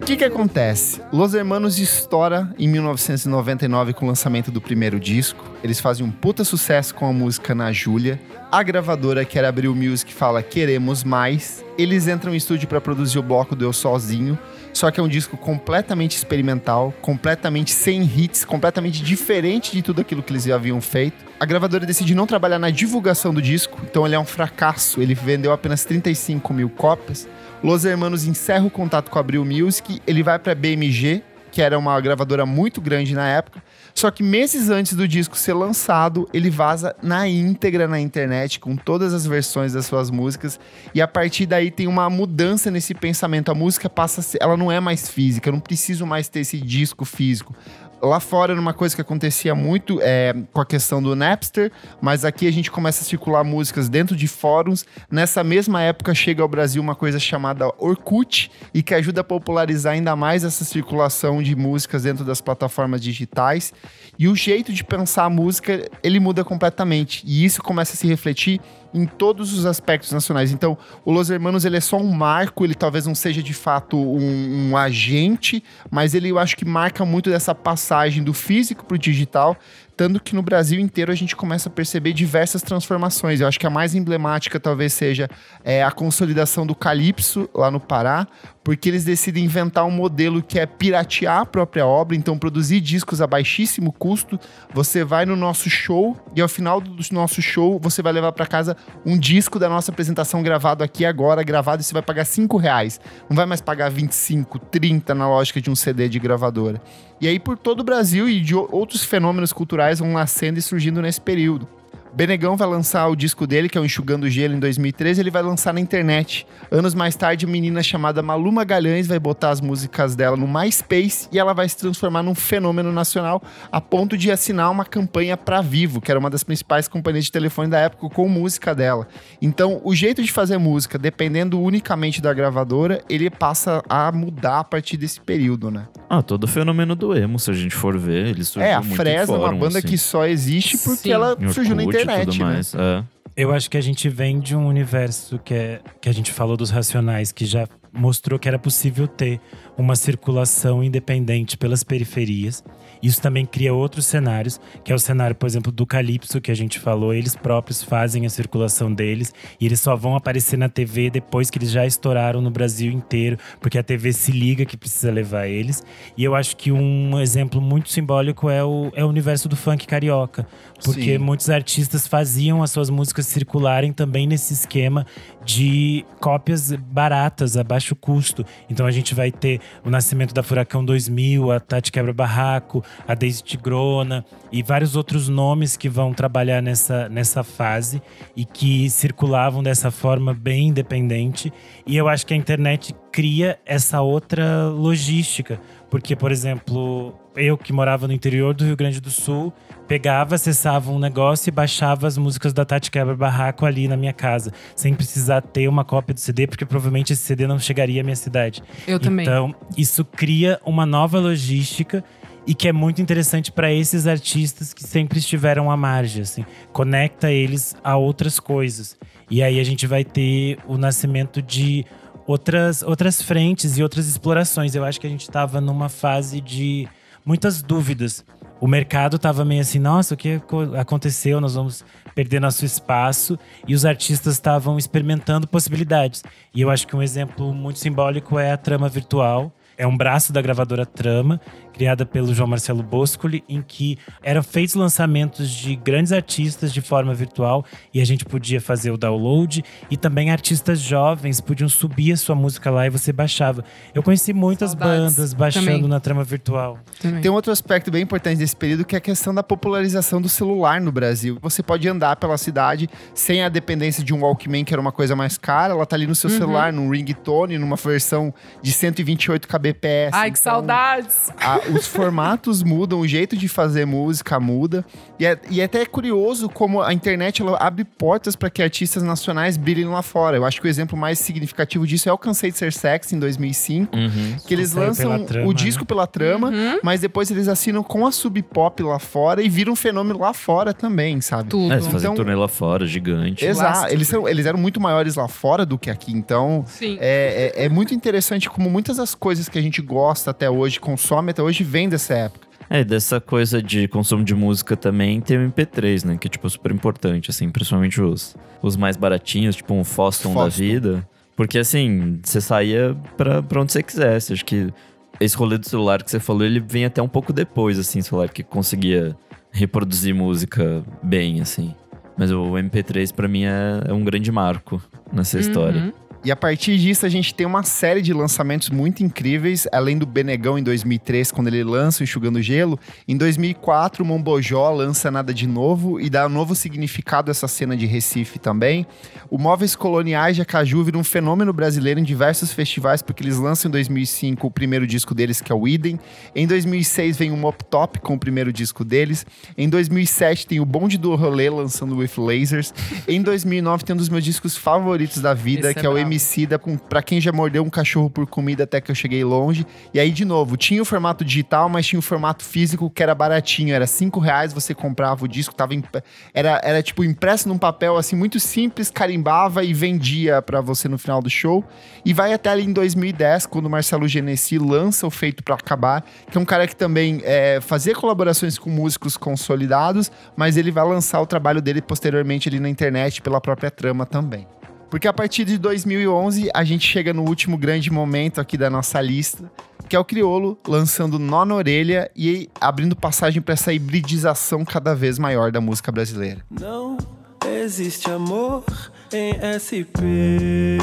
O que que acontece? Los Hermanos estoura em 1999 com o lançamento do primeiro disco. Eles fazem um puta sucesso com a música Na Júlia. A gravadora, que era Abril Music, fala Queremos Mais. Eles entram em estúdio para produzir o bloco do Eu Sozinho. Só que é um disco completamente experimental, completamente sem hits, completamente diferente de tudo aquilo que eles já haviam feito. A gravadora decide não trabalhar na divulgação do disco, então ele é um fracasso. Ele vendeu apenas 35 mil cópias. Los Hermanos encerra o contato com a Abril Music, ele vai para BMG, que era uma gravadora muito grande na época. Só que meses antes do disco ser lançado, ele vaza na íntegra na internet, com todas as versões das suas músicas. E a partir daí tem uma mudança nesse pensamento. A música passa a ser, ela não é mais física, eu não preciso mais ter esse disco físico. Lá fora era uma coisa que acontecia muito é, com a questão do Napster, mas aqui a gente começa a circular músicas dentro de fóruns. Nessa mesma época chega ao Brasil uma coisa chamada Orkut e que ajuda a popularizar ainda mais essa circulação de músicas dentro das plataformas digitais. E o jeito de pensar a música, ele muda completamente. E isso começa a se refletir em todos os aspectos nacionais. Então, o Los Hermanos ele é só um marco, ele talvez não seja de fato um, um agente, mas ele eu acho que marca muito dessa passagem do físico para o digital, tanto que no Brasil inteiro a gente começa a perceber diversas transformações. Eu acho que a mais emblemática talvez seja é, a consolidação do Calypso lá no Pará, porque eles decidem inventar um modelo que é piratear a própria obra, então produzir discos a baixíssimo custo. Você vai no nosso show e ao final do nosso show você vai levar para casa um disco da nossa apresentação gravado aqui agora, gravado e você vai pagar 5 reais. Não vai mais pagar 25, 30 na lógica de um CD de gravadora. E aí por todo o Brasil e de outros fenômenos culturais vão nascendo e surgindo nesse período. Benegão vai lançar o disco dele, que é o Enxugando Gelo, em 2013. Ele vai lançar na internet. Anos mais tarde, a menina chamada Maluma Galhães vai botar as músicas dela no MySpace e ela vai se transformar num fenômeno nacional a ponto de assinar uma campanha pra Vivo, que era uma das principais companhias de telefone da época, com música dela. Então, o jeito de fazer música, dependendo unicamente da gravadora, ele passa a mudar a partir desse período, né? Ah, todo o fenômeno do emo, se a gente for ver, ele surgiu É, a Fresno é uma banda assim. que só existe porque Sim. ela surgiu na E internet, tudo né? mais, é. Eu acho que a gente vem de um universo que, é, que a gente falou dos racionais, que já mostrou que era possível ter uma circulação independente pelas periferias. Isso também cria outros cenários, que é o cenário, por exemplo, do Calypso, que a gente falou. Eles próprios fazem a circulação deles e eles só vão aparecer na TV depois que eles já estouraram no Brasil inteiro, porque a TV se liga que precisa levar eles. E eu acho que um exemplo muito simbólico é o, é o universo do funk carioca, porque Sim. muitos artistas faziam as suas músicas circularem também nesse esquema de cópias baratas, a baixo custo. Então a gente vai ter o nascimento da Furacão 2000, a Tati Quebra Barraco, a Daisy Tigrona e vários outros nomes que vão trabalhar nessa, nessa fase e que circulavam dessa forma bem independente. E eu acho que a internet cria essa outra logística. Porque, por exemplo, eu que morava no interior do Rio Grande do Sul, pegava, acessava um negócio e baixava as músicas da Tati Quebra Barraco ali na minha casa, sem precisar ter uma cópia do CD, porque provavelmente esse CD não chegaria à minha cidade. Eu também. Então, isso cria uma nova logística e que é muito interessante para esses artistas que sempre estiveram à margem, assim, conecta eles a outras coisas. E aí a gente vai ter o nascimento de outras outras frentes e outras explorações. Eu acho que a gente estava numa fase de muitas dúvidas. o mercado tava meio assim, nossa, o que aco- aconteceu? Nós vamos perder nosso espaço. E os artistas estavam experimentando possibilidades. E eu acho que um exemplo muito simbólico é a Trama Virtual. É um braço da gravadora Trama, criada pelo João Marcelo Boscoli, em que eram feitos lançamentos de grandes artistas de forma virtual e a gente podia fazer o download e também artistas jovens podiam subir a sua música lá e você baixava. Eu conheci muitas Saudades. bandas baixando Também. na Trama Virtual. Tem um outro aspecto bem importante desse período que é a questão da popularização do celular no Brasil. Você pode andar pela cidade sem a dependência de um Walkman, que era uma coisa mais cara. Ela tá ali no seu Uhum. celular, num ringtone, numa versão de 128 kbps. Ai, que Então, saudades! a- os formatos mudam, o jeito de fazer música muda. E é, e é até curioso como a internet ela abre portas para que artistas nacionais brilhem lá fora. Eu acho que o exemplo mais significativo disso é o Cansei de Ser Sexy, em 2005. Uhum. Que eles lançam Trama, o disco né? pela trama, Uhum. mas depois eles assinam com a Sub Pop lá fora e viram um fenômeno lá fora também, sabe? Tudo. É, eles fazem Então- turnê lá fora, gigante. Exato, eles, são, eles eram muito maiores lá fora do que aqui, então Sim. é, é, é muito interessante como muitas das coisas que a gente gosta até hoje, consome até hoje, vem dessa época. É, dessa coisa de consumo de música também tem o MP3, né? Que é, tipo, super importante, assim, principalmente os, os mais baratinhos, tipo um Foston, da Foston. vida. Porque, assim, você saía pra, pra onde você quisesse. Acho que esse rolê do celular que você falou, ele vem até um pouco depois, assim, celular que conseguia reproduzir música bem, assim. Mas o MP3, pra mim, é, é um grande marco nessa história. E a partir disso, a gente tem uma série de lançamentos muito incríveis, além do Benegão em 2003, quando ele lança o Enxugando Gelo. Em 2004, o Mombojó lança Nada de Novo e dá um novo significado a essa cena de Recife também. O Móveis Coloniais de Acaju vira um fenômeno brasileiro em diversos festivais, porque eles lançam em 2005 o primeiro disco deles, que é o Idem. Em 2006 vem o Mop Top com o primeiro disco deles. Em 2007 tem o Bonde do Rolê lançando With Lasers. Em 2009 tem um dos meus discos favoritos da vida, Esse é que é o brabo. Emicida, com Pra Quem Já Mordeu um Cachorro por Comida Até Que Eu Cheguei Longe. E aí, de novo, tinha o formato digital, mas tinha o formato físico que era baratinho. Era cinco reais, você comprava o disco, tava imp- era, era tipo impresso num papel assim, muito simples, carimbava e vendia pra você no final do show. E vai até ali em 2010, quando o Marcelo Genesi lança o Feito Pra Acabar, que é um cara que também é, fazia colaborações com músicos consolidados, mas ele vai lançar o trabalho dele posteriormente ali na internet pela própria trama também. Porque a partir de 2011 a gente chega no último grande momento aqui da nossa lista, que é o Criolo lançando Nó na Orelha e abrindo passagem para essa hibridização cada vez maior da música brasileira. Não existe amor em SP,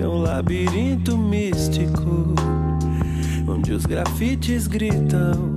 é um labirinto místico onde os grafites gritam.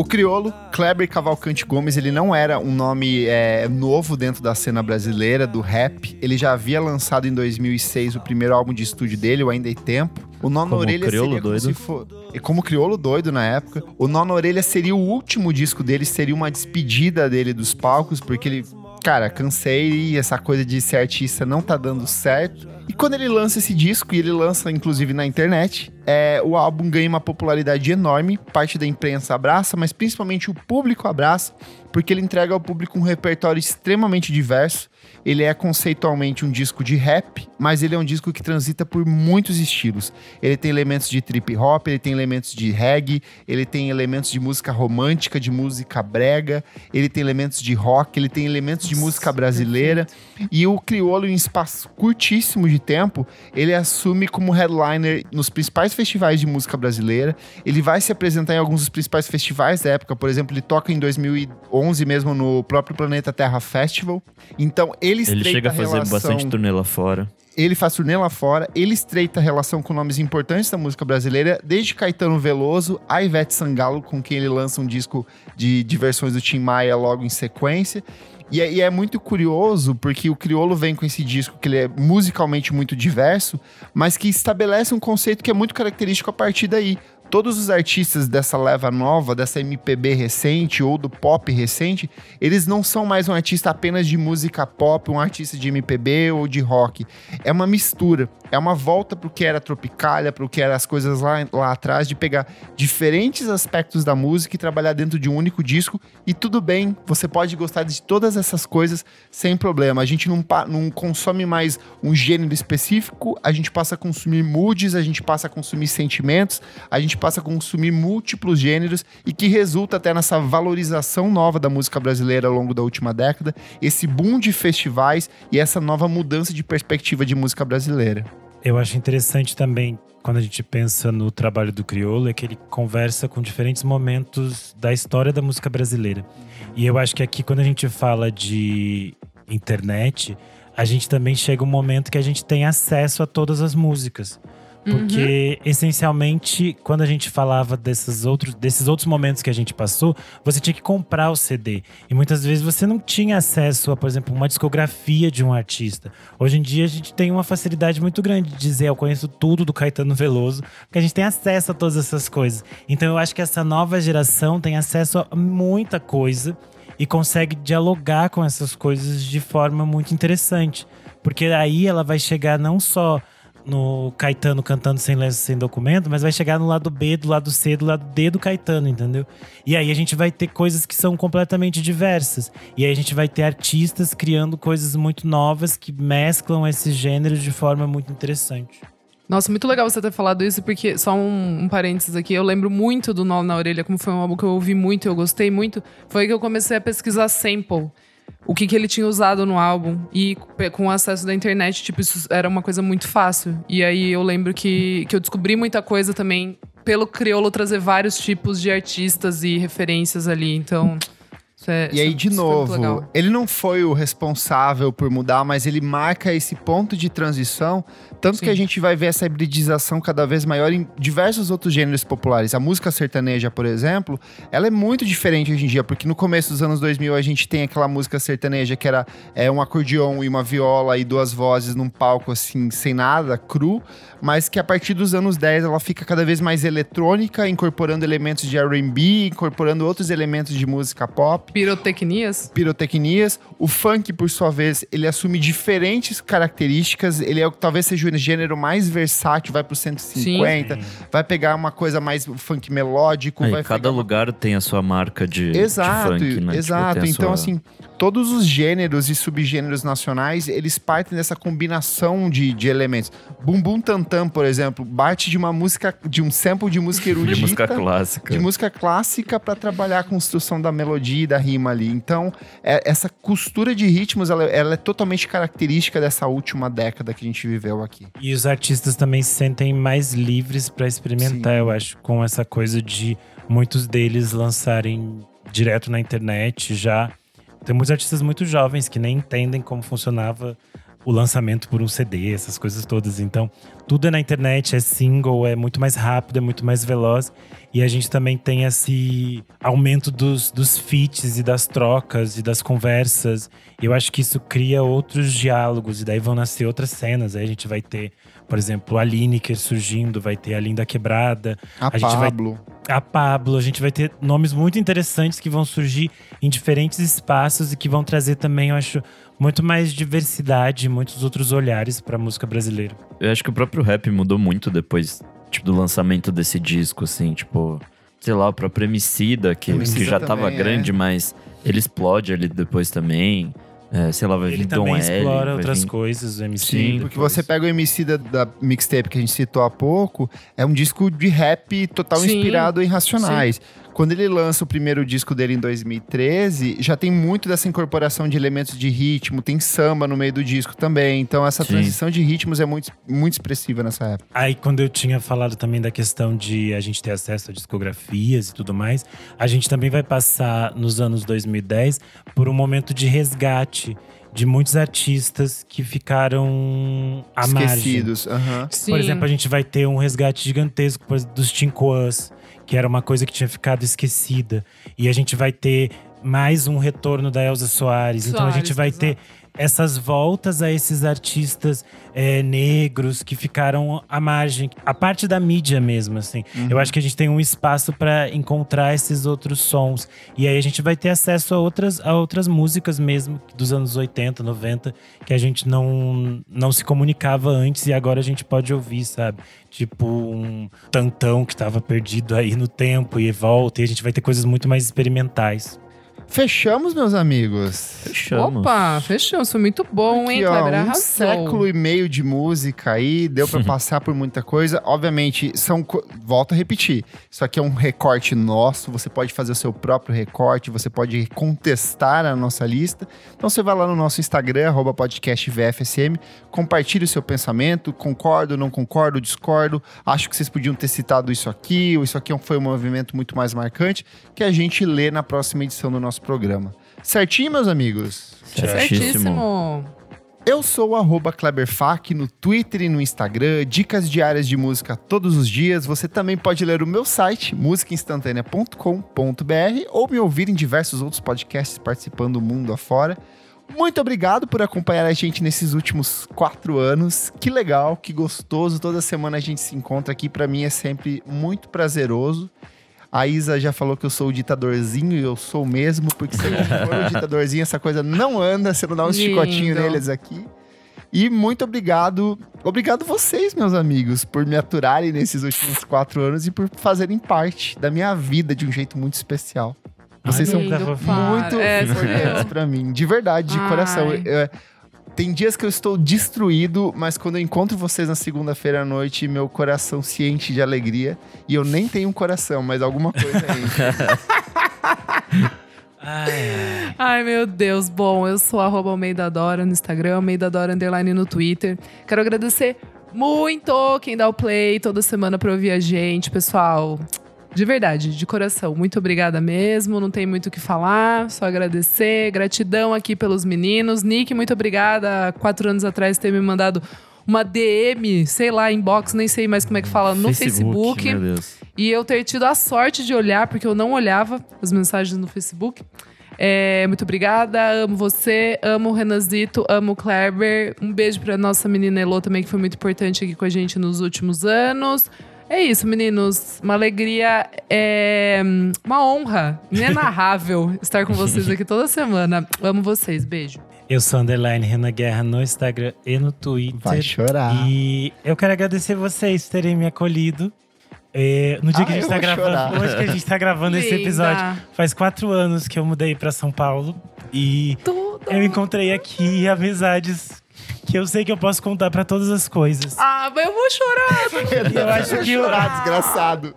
O Criolo, Kleber Cavalcante Gomes, ele não era um nome é, novo dentro da cena brasileira, do rap. Ele já havia lançado em 2006 o primeiro álbum de estúdio dele, o Ainda Tem Tempo. O Nó na Como Orelha Criolo seria como doido. se for... e Como Criolo doido na época. O Nó na Orelha seria o último disco dele, seria uma despedida dele dos palcos, porque ele... Cara, cansei e essa coisa de ser artista não tá dando certo. E quando ele lança esse disco, e ele lança inclusive na internet, é, o álbum ganha uma popularidade enorme, parte da imprensa abraça, mas principalmente o público abraça, porque ele entrega ao público um repertório extremamente diverso. Ele é conceitualmente um disco de rap, mas ele é um disco que transita por muitos estilos. Ele tem elementos de trip hop, ele tem elementos de reggae, ele tem elementos de música romântica, de música brega, ele tem elementos de rock, ele tem elementos de música brasileira. E o Criolo, em espaço curtíssimo de tempo, ele assume como headliner nos principais festivais de música brasileira. Ele vai se apresentar em alguns dos principais festivais da época. Por exemplo, ele toca em 2011 mesmo no próprio Planeta Terra Festival. Então, ele estreita Ele chega a fazer relação... bastante turnê lá fora. Ele faz turnê lá fora, ele estreita a relação com nomes importantes da música brasileira, desde Caetano Veloso a Ivete Sangalo, com quem ele lança um disco de, de versões do Tim Maia logo em sequência. E é, e é muito curioso, porque o Criolo vem com esse disco que ele é musicalmente muito diverso, mas que estabelece um conceito que é muito característico a partir daí. Todos os artistas dessa leva nova, dessa MPB recente ou do pop recente, eles não são mais um artista apenas de música pop, um artista de MPB ou de rock. É uma mistura, é uma volta pro que era Tropicália, pro que eram as coisas lá, lá atrás, de pegar diferentes aspectos da música e trabalhar dentro de um único disco. E tudo bem, você pode gostar de todas essas coisas sem problema. A gente não, não consome mais um gênero específico, a gente passa a consumir moods, a gente passa a consumir sentimentos, a gente passa a consumir múltiplos gêneros e que resulta até nessa valorização nova da música brasileira ao longo da última década, esse boom de festivais e essa nova mudança de perspectiva de música brasileira. Eu acho interessante também quando a gente pensa no trabalho do Criolo é que ele conversa com diferentes momentos da história da música brasileira. E eu acho que aqui quando a gente fala de internet, a gente também chega um momento que a gente tem acesso a todas as músicas. Porque, essencialmente, quando a gente falava desses outros, desses outros momentos que a gente passou, você tinha que comprar o CD. E muitas vezes você não tinha acesso a, por exemplo, uma discografia de um artista. Hoje em dia a gente tem uma facilidade muito grande de dizer eu conheço tudo do Caetano Veloso, porque a gente tem acesso a todas essas coisas. Então eu acho que essa nova geração tem acesso a muita coisa e consegue dialogar com essas coisas de forma muito interessante. Porque aí ela vai chegar não só no Caetano cantando sem lenço, sem documento, mas vai chegar no lado B, do lado C, do lado D do Caetano, entendeu? E aí a gente vai ter coisas que são completamente diversas. E aí a gente vai ter artistas criando coisas muito novas que mesclam esses gêneros de forma muito interessante. Nossa, muito legal você ter falado isso, porque, só um, um parênteses aqui, eu lembro muito do Nó na Orelha, como foi um álbum que eu ouvi muito, eu gostei muito. Foi que eu comecei a pesquisar sample. O que, que ele tinha usado no álbum. E com o acesso da internet, tipo, isso era uma coisa muito fácil. E aí eu lembro que, que eu descobri muita coisa também pelo Criolo trazer vários tipos de artistas e referências ali. Então. E aí, de legal. novo, ele não foi o responsável por mudar, mas ele marca esse ponto de transição. Tanto que a gente vai ver essa hibridização cada vez maior em diversos outros gêneros populares. A música sertaneja, por exemplo, ela é muito diferente hoje em dia, porque no começo dos anos 2000 a gente tem aquela música sertaneja que era é, um acordeão e uma viola e duas vozes num palco assim, sem nada, cru, mas que a partir dos anos 10 ela fica cada vez mais eletrônica, incorporando elementos de R&B, incorporando outros elementos de música pop Pirotecnias? pirotecnias. O funk, por sua vez, ele assume diferentes características. Ele é, o- talvez seja o gênero mais versátil, vai pro 150, vai pegar uma coisa mais funk melódico, Aí, cada lugar tem a sua marca de, de Exato, funk, né? Tipo, exato. a então, sua- assim, todos os gêneros e subgêneros nacionais, eles partem dessa combinação de, de elementos. Bumbum Tantam, por exemplo, bate de uma música, de um sample de música erudita. De música clássica. De música clássica para trabalhar a construção da melodia e da rima ali. Então, é- essa costura de ritmos, ela, ela é totalmente característica dessa última década que a gente viveu aqui. E os artistas também se sentem mais livres para experimentar, eu acho, com essa coisa de muitos deles lançarem direto na internet já. Tem muitos artistas muito jovens que nem entendem como funcionava o lançamento por um CD, essas coisas todas. Então, tudo é na internet, é single, é muito mais rápido, é muito mais veloz. E a gente também tem esse aumento dos, dos feats e das trocas e das conversas. E eu acho que isso cria outros diálogos, e daí vão nascer outras cenas. Aí a gente vai ter, por exemplo, a Lineker surgindo, vai ter a Linda Quebrada. A gente vai Pablo. a Pablo. A gente vai ter nomes muito interessantes que vão surgir em diferentes espaços e que vão trazer também, eu acho, muito mais diversidade, muitos outros olhares para a música brasileira. Eu acho que o próprio rap mudou muito depois, tipo, do lançamento desse disco, assim, tipo, sei lá, o próprio Emicida, que, Emicida que já tava também, grande, é. mas ele explode ali depois também. É, sei lá, vai Ele vir Dom também L. explora vai outras assim. vir- coisas, o MC. Sim, Porque você pega o MC da, da mixtape que a gente citou há pouco, é um disco de rap total Sim, inspirado em Racionais. Quando ele lança o primeiro disco dele em 2013, já tem muito dessa incorporação de elementos de ritmo, tem samba no meio do disco também. Então essa Sim. transição de ritmos é muito, muito expressiva nessa época. Aí, quando eu tinha falado também da questão de a gente ter acesso a discografias e tudo mais, a gente também vai passar nos anos 2010 por um momento de resgate de muitos artistas que ficaram à Esquecidos, margem. Sim. Por exemplo, a gente vai ter um resgate gigantesco dos Tincoãs, que era uma coisa que tinha ficado esquecida. E a gente vai ter mais um retorno da Elza Soares. então a Soares, gente vai ter essas voltas a esses artistas é, negros que ficaram à margem, a parte da mídia mesmo, assim. Uhum. Eu acho que a gente tem um espaço para encontrar esses outros sons e aí a gente vai ter acesso a outras, a outras músicas mesmo dos anos 80, 90 que a gente não não se comunicava antes e agora a gente pode ouvir, sabe? Tipo um tantão que estava perdido aí no tempo e volta e a gente vai ter coisas muito mais experimentais. Fechamos, meus amigos. Fechamos. Opa, fechamos. Foi muito bom, hein, Aqui, ó, Kleber? um Arrasou. século e meio de música aí, deu pra passar por muita coisa. Obviamente, são. Volto a repetir. Isso aqui é um recorte nosso. Você pode fazer o seu próprio recorte, você pode contestar a nossa lista. Então você vai lá no nosso Instagram, arroba podcast VFSM, compartilhe o seu pensamento. Concordo, não concordo, discordo. Acho que vocês podiam ter citado isso aqui, ou isso aqui foi um movimento muito mais marcante, que a gente lê na próxima edição do nosso programa. Certinho, meus amigos? Certíssimo. Eu sou o arroba KleberFac no Twitter e no Instagram, dicas diárias de música todos os dias. Você também pode ler o meu site, musicainstantanea.com.br, ou me ouvir em diversos outros podcasts participando do mundo afora. Muito obrigado por acompanhar a gente nesses últimos quatro anos. Que legal, que gostoso. Toda semana a gente se encontra aqui. Para mim é sempre muito prazeroso. A Isa já falou que eu sou o ditadorzinho e eu sou mesmo, porque se eu for o ditadorzinho, essa coisa não anda, você não dá um Lindo. chicotinho neles aqui. E muito obrigado, obrigado vocês, meus amigos, por me aturarem nesses últimos quatro anos e por fazerem parte da minha vida de um jeito muito especial. Vocês são Lindo, muito para. É, importantes pra mim, de verdade, de Ai. coração. Eu- tem dias que eu estou destruído, mas quando eu encontro vocês na segunda-feira à noite, meu coração se enche de alegria. E eu nem tenho um coração, mas alguma coisa enche. Ai, meu Deus. Bom, eu sou arroba Almeida Dora no Instagram, Almeida Dora Underline no Twitter. Quero agradecer muito quem dá o play toda semana pra ouvir a gente, pessoal. De verdade, de coração. Muito obrigada mesmo. Não tem muito o que falar, só agradecer. Gratidão aqui pelos meninos. Nick, muito obrigada. Há quatro anos atrás ter me mandado uma DM, sei lá, inbox, nem sei mais como é que fala, no Facebook. Deus. E eu ter tido a sorte de olhar, porque eu não olhava as mensagens no Facebook. É, muito obrigada, amo você, amo o Renanzito, amo o Kleber. Um beijo pra nossa menina Elô também, que foi muito importante aqui com a gente nos últimos anos. É isso, meninos. Uma alegria, é uma honra inenarrável estar com vocês aqui toda semana. Amo vocês, beijo. Eu sou Underline Renan Guerra no Instagram e no Twitter. Vai chorar. E eu quero agradecer vocês por terem me acolhido. É, no dia Ah, que a gente eu tá gravando, chorar. hoje que a gente tá gravando esse episódio, faz quatro anos que eu mudei pra São Paulo. E Tudo. eu encontrei aqui amizades que eu sei que eu posso contar pra todas as coisas. Ah, mas eu vou chorar. E eu acho que eu- chorar, desgraçado.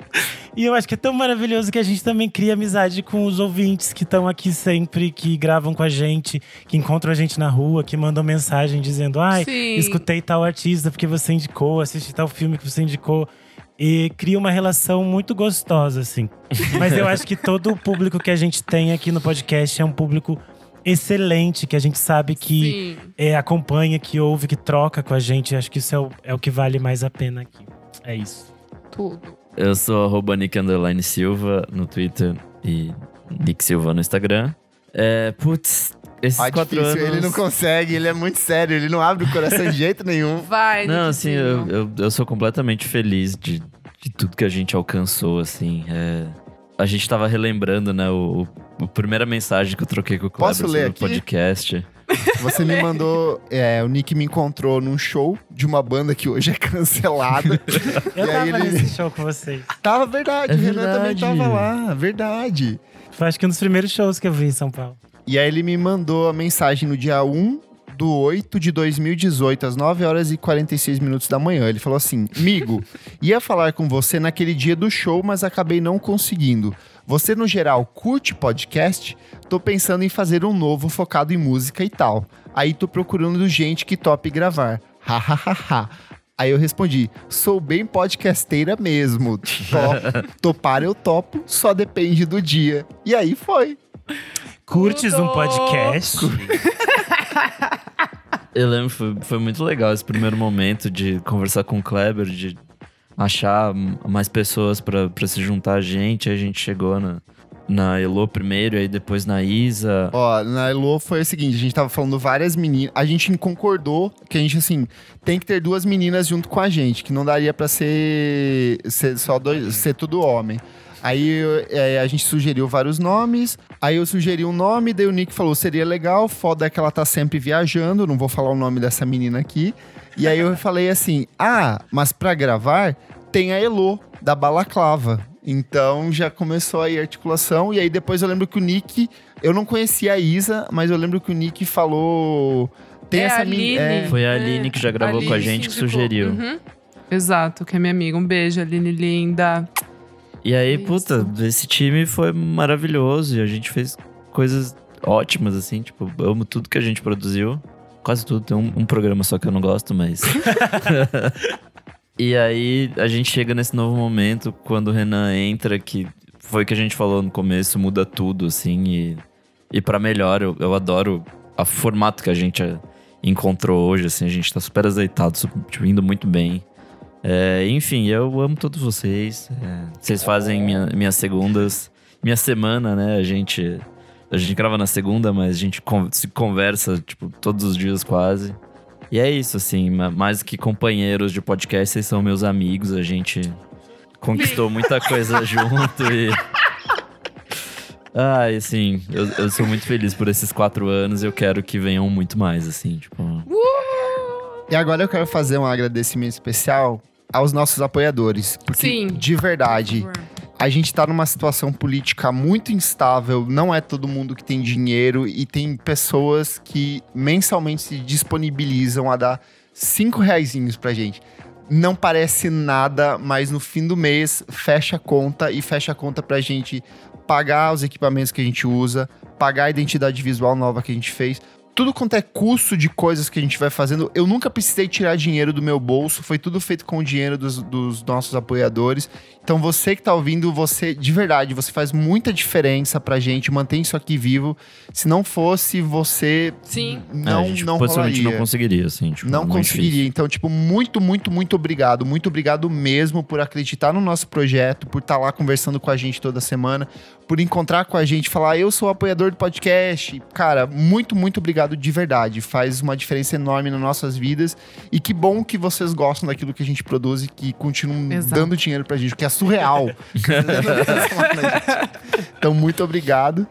E eu acho que é tão maravilhoso que a gente também cria amizade com os ouvintes que estão aqui sempre, que gravam com a gente, que encontram a gente na rua, que mandam mensagem dizendo: Ai, Sim. escutei tal artista porque você indicou, assisti tal filme que você indicou. E cria uma relação muito gostosa, assim. Mas eu acho que todo o público que a gente tem aqui no podcast é um público excelente, que a gente sabe que é, acompanha, que ouve, que troca com a gente. Acho que isso é o, é o que vale mais a pena aqui. É isso. Tudo. Eu sou arroba Nick Underline Silva no Twitter e Nick Silva no Instagram. É, putz, esses Ah, quatro difícil, anos. ele não consegue, ele é muito sério, ele não abre o coração de jeito nenhum. Vai, Não, assim, eu, eu, eu sou completamente feliz de, de tudo que a gente alcançou, assim. É, a gente tava relembrando, né, o, o- a primeira mensagem que eu troquei com o Kleber Posso ler aqui? podcast. Você me mandou. É, o Nick me encontrou num show de uma banda que hoje é cancelada. Eu E aí tava ele- nesse show com vocês. Tava verdade, É o Renan também tava lá, verdade. Foi acho que um dos primeiros shows que eu vi em São Paulo. E aí ele me mandou a mensagem no dia 1 do 8 de 2018, às 9 horas e 46 minutos da manhã. Ele falou assim: Migo, ia falar com você naquele dia do show, mas acabei não conseguindo. Você, no geral, curte podcast? Tô pensando em fazer um novo focado em música e tal. Aí tô procurando gente que tope gravar. Hahaha. Aí eu respondi: sou bem podcasteira mesmo. Top, topar eu topo, só depende do dia. E aí foi. Curtes um podcast? Eu lembro, foi, foi muito legal esse primeiro momento de conversar com o Kleber, de achar mais pessoas pra se juntar a gente. A gente chegou na, na Elo primeiro, aí depois na Isa. Ó, na Elo foi o seguinte, a gente tava falando várias meninas, a gente concordou que a gente, assim, tem que ter duas meninas junto com a gente, que não daria pra ser, ser só dois, ser tudo homem. Aí é, a gente sugeriu vários nomes, aí eu sugeri um nome, daí o Nick falou, seria legal, foda é que ela tá sempre viajando, não vou falar o nome dessa menina aqui. E aí eu falei assim, ah, mas pra gravar tem a Elo, da Balaclava. Então já começou aí a articulação. E aí depois eu lembro que o Nick. Eu não conhecia a Isa, mas eu lembro que o Nick falou. Tem É, essa Aline. Foi a Aline que já gravou com a Aline gente que sugeriu. Uhum. Exato, que é minha amiga. Um beijo, Aline linda. E aí, puta, esse time foi maravilhoso e a gente fez coisas ótimas, assim. Tipo, amo tudo que a gente produziu. Quase tudo. Tem um, um programa só que eu não gosto, mas. e aí, a gente chega nesse novo momento quando o Renan entra, que foi o que a gente falou no começo, muda tudo, assim. E, e para melhor, eu, eu adoro o formato que a gente eh, encontrou hoje, assim. A gente tá super azeitado, su- tipo, indo muito bem. É, enfim, eu amo todos vocês. É, vocês fazem minha, minhas segundas, minha semana, né? A gente, a gente grava na segunda, mas a gente se conversa, tipo, todos os dias quase. E é isso, assim, ma- mais que companheiros de podcast, vocês são meus amigos, a gente conquistou muita coisa junto e. Ai, assim, eu, eu sou muito feliz por esses quatro anos e eu quero que venham muito mais, assim, tipo. E agora eu quero fazer um agradecimento especial aos nossos apoiadores. Porque, Sim. de verdade, a gente tá numa situação política muito instável. Não é todo mundo que tem dinheiro e tem pessoas que mensalmente se disponibilizam a dar cinco reaisinhos pra gente. Não parece nada, mas no fim do mês fecha a conta e fecha a conta pra gente pagar os equipamentos que a gente usa, pagar a identidade visual nova que a gente fez. Tudo quanto é custo de coisas que a gente vai fazendo, eu nunca precisei tirar dinheiro do meu bolso, foi tudo feito com o dinheiro dos, dos nossos apoiadores. Então você que tá ouvindo, você, de verdade, você faz muita diferença pra gente, mantém isso aqui vivo. Se não fosse você, Sim. não, É, a gente não possivelmente não conseguiria, assim. Tipo, Não conseguiria. difícil. Então, tipo, muito, muito, muito obrigado. Muito obrigado mesmo por acreditar no nosso projeto, por estar lá conversando com a gente toda semana, por encontrar com a gente, falar, eu sou apoiador do podcast. Cara, muito, muito obrigado de verdade. Faz uma diferença enorme nas nossas vidas. E que bom que vocês gostam daquilo que a gente produz e que continuam Exato. dando dinheiro pra gente, que é surreal. então, muito obrigado.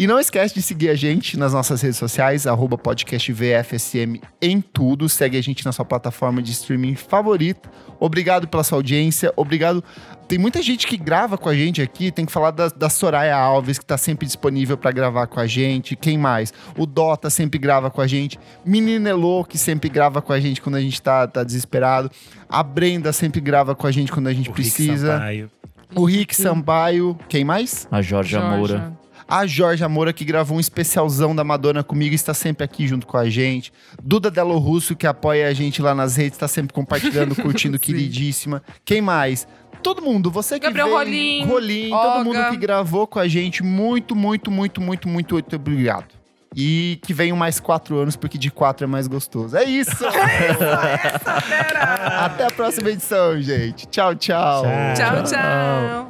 E não esquece de seguir a gente nas nossas redes sociais, arroba podcast VFSM em tudo. Segue a gente na sua plataforma de streaming favorita. Obrigado pela sua audiência, obrigado. Tem muita gente que grava com a gente aqui, tem que falar da, da Soraya Alves, que tá sempre disponível para gravar com a gente. Quem mais? O Dota sempre grava com a gente. Menina Elô, que sempre grava com a gente quando a gente tá, tá desesperado. A Brenda sempre grava com a gente quando a gente O Rick precisa. Sampaio. O Rick Sampaio. Quem mais? A Jorge Moura. A Jorge Moura, que gravou um especialzão da Madonna comigo, está sempre aqui junto com a gente. Duda Delo Russo, que apoia a gente lá nas redes, está sempre compartilhando, curtindo, queridíssima. Quem mais? Todo mundo, você que Gabriel veio, Rolim, Rolim, todo mundo que gravou com a gente, muito, muito, muito, muito, muito, muito obrigado. E que venham mais quatro anos, porque de quatro é mais gostoso. É isso! Até a próxima edição, gente. Tchau, tchau. Tchau, tchau.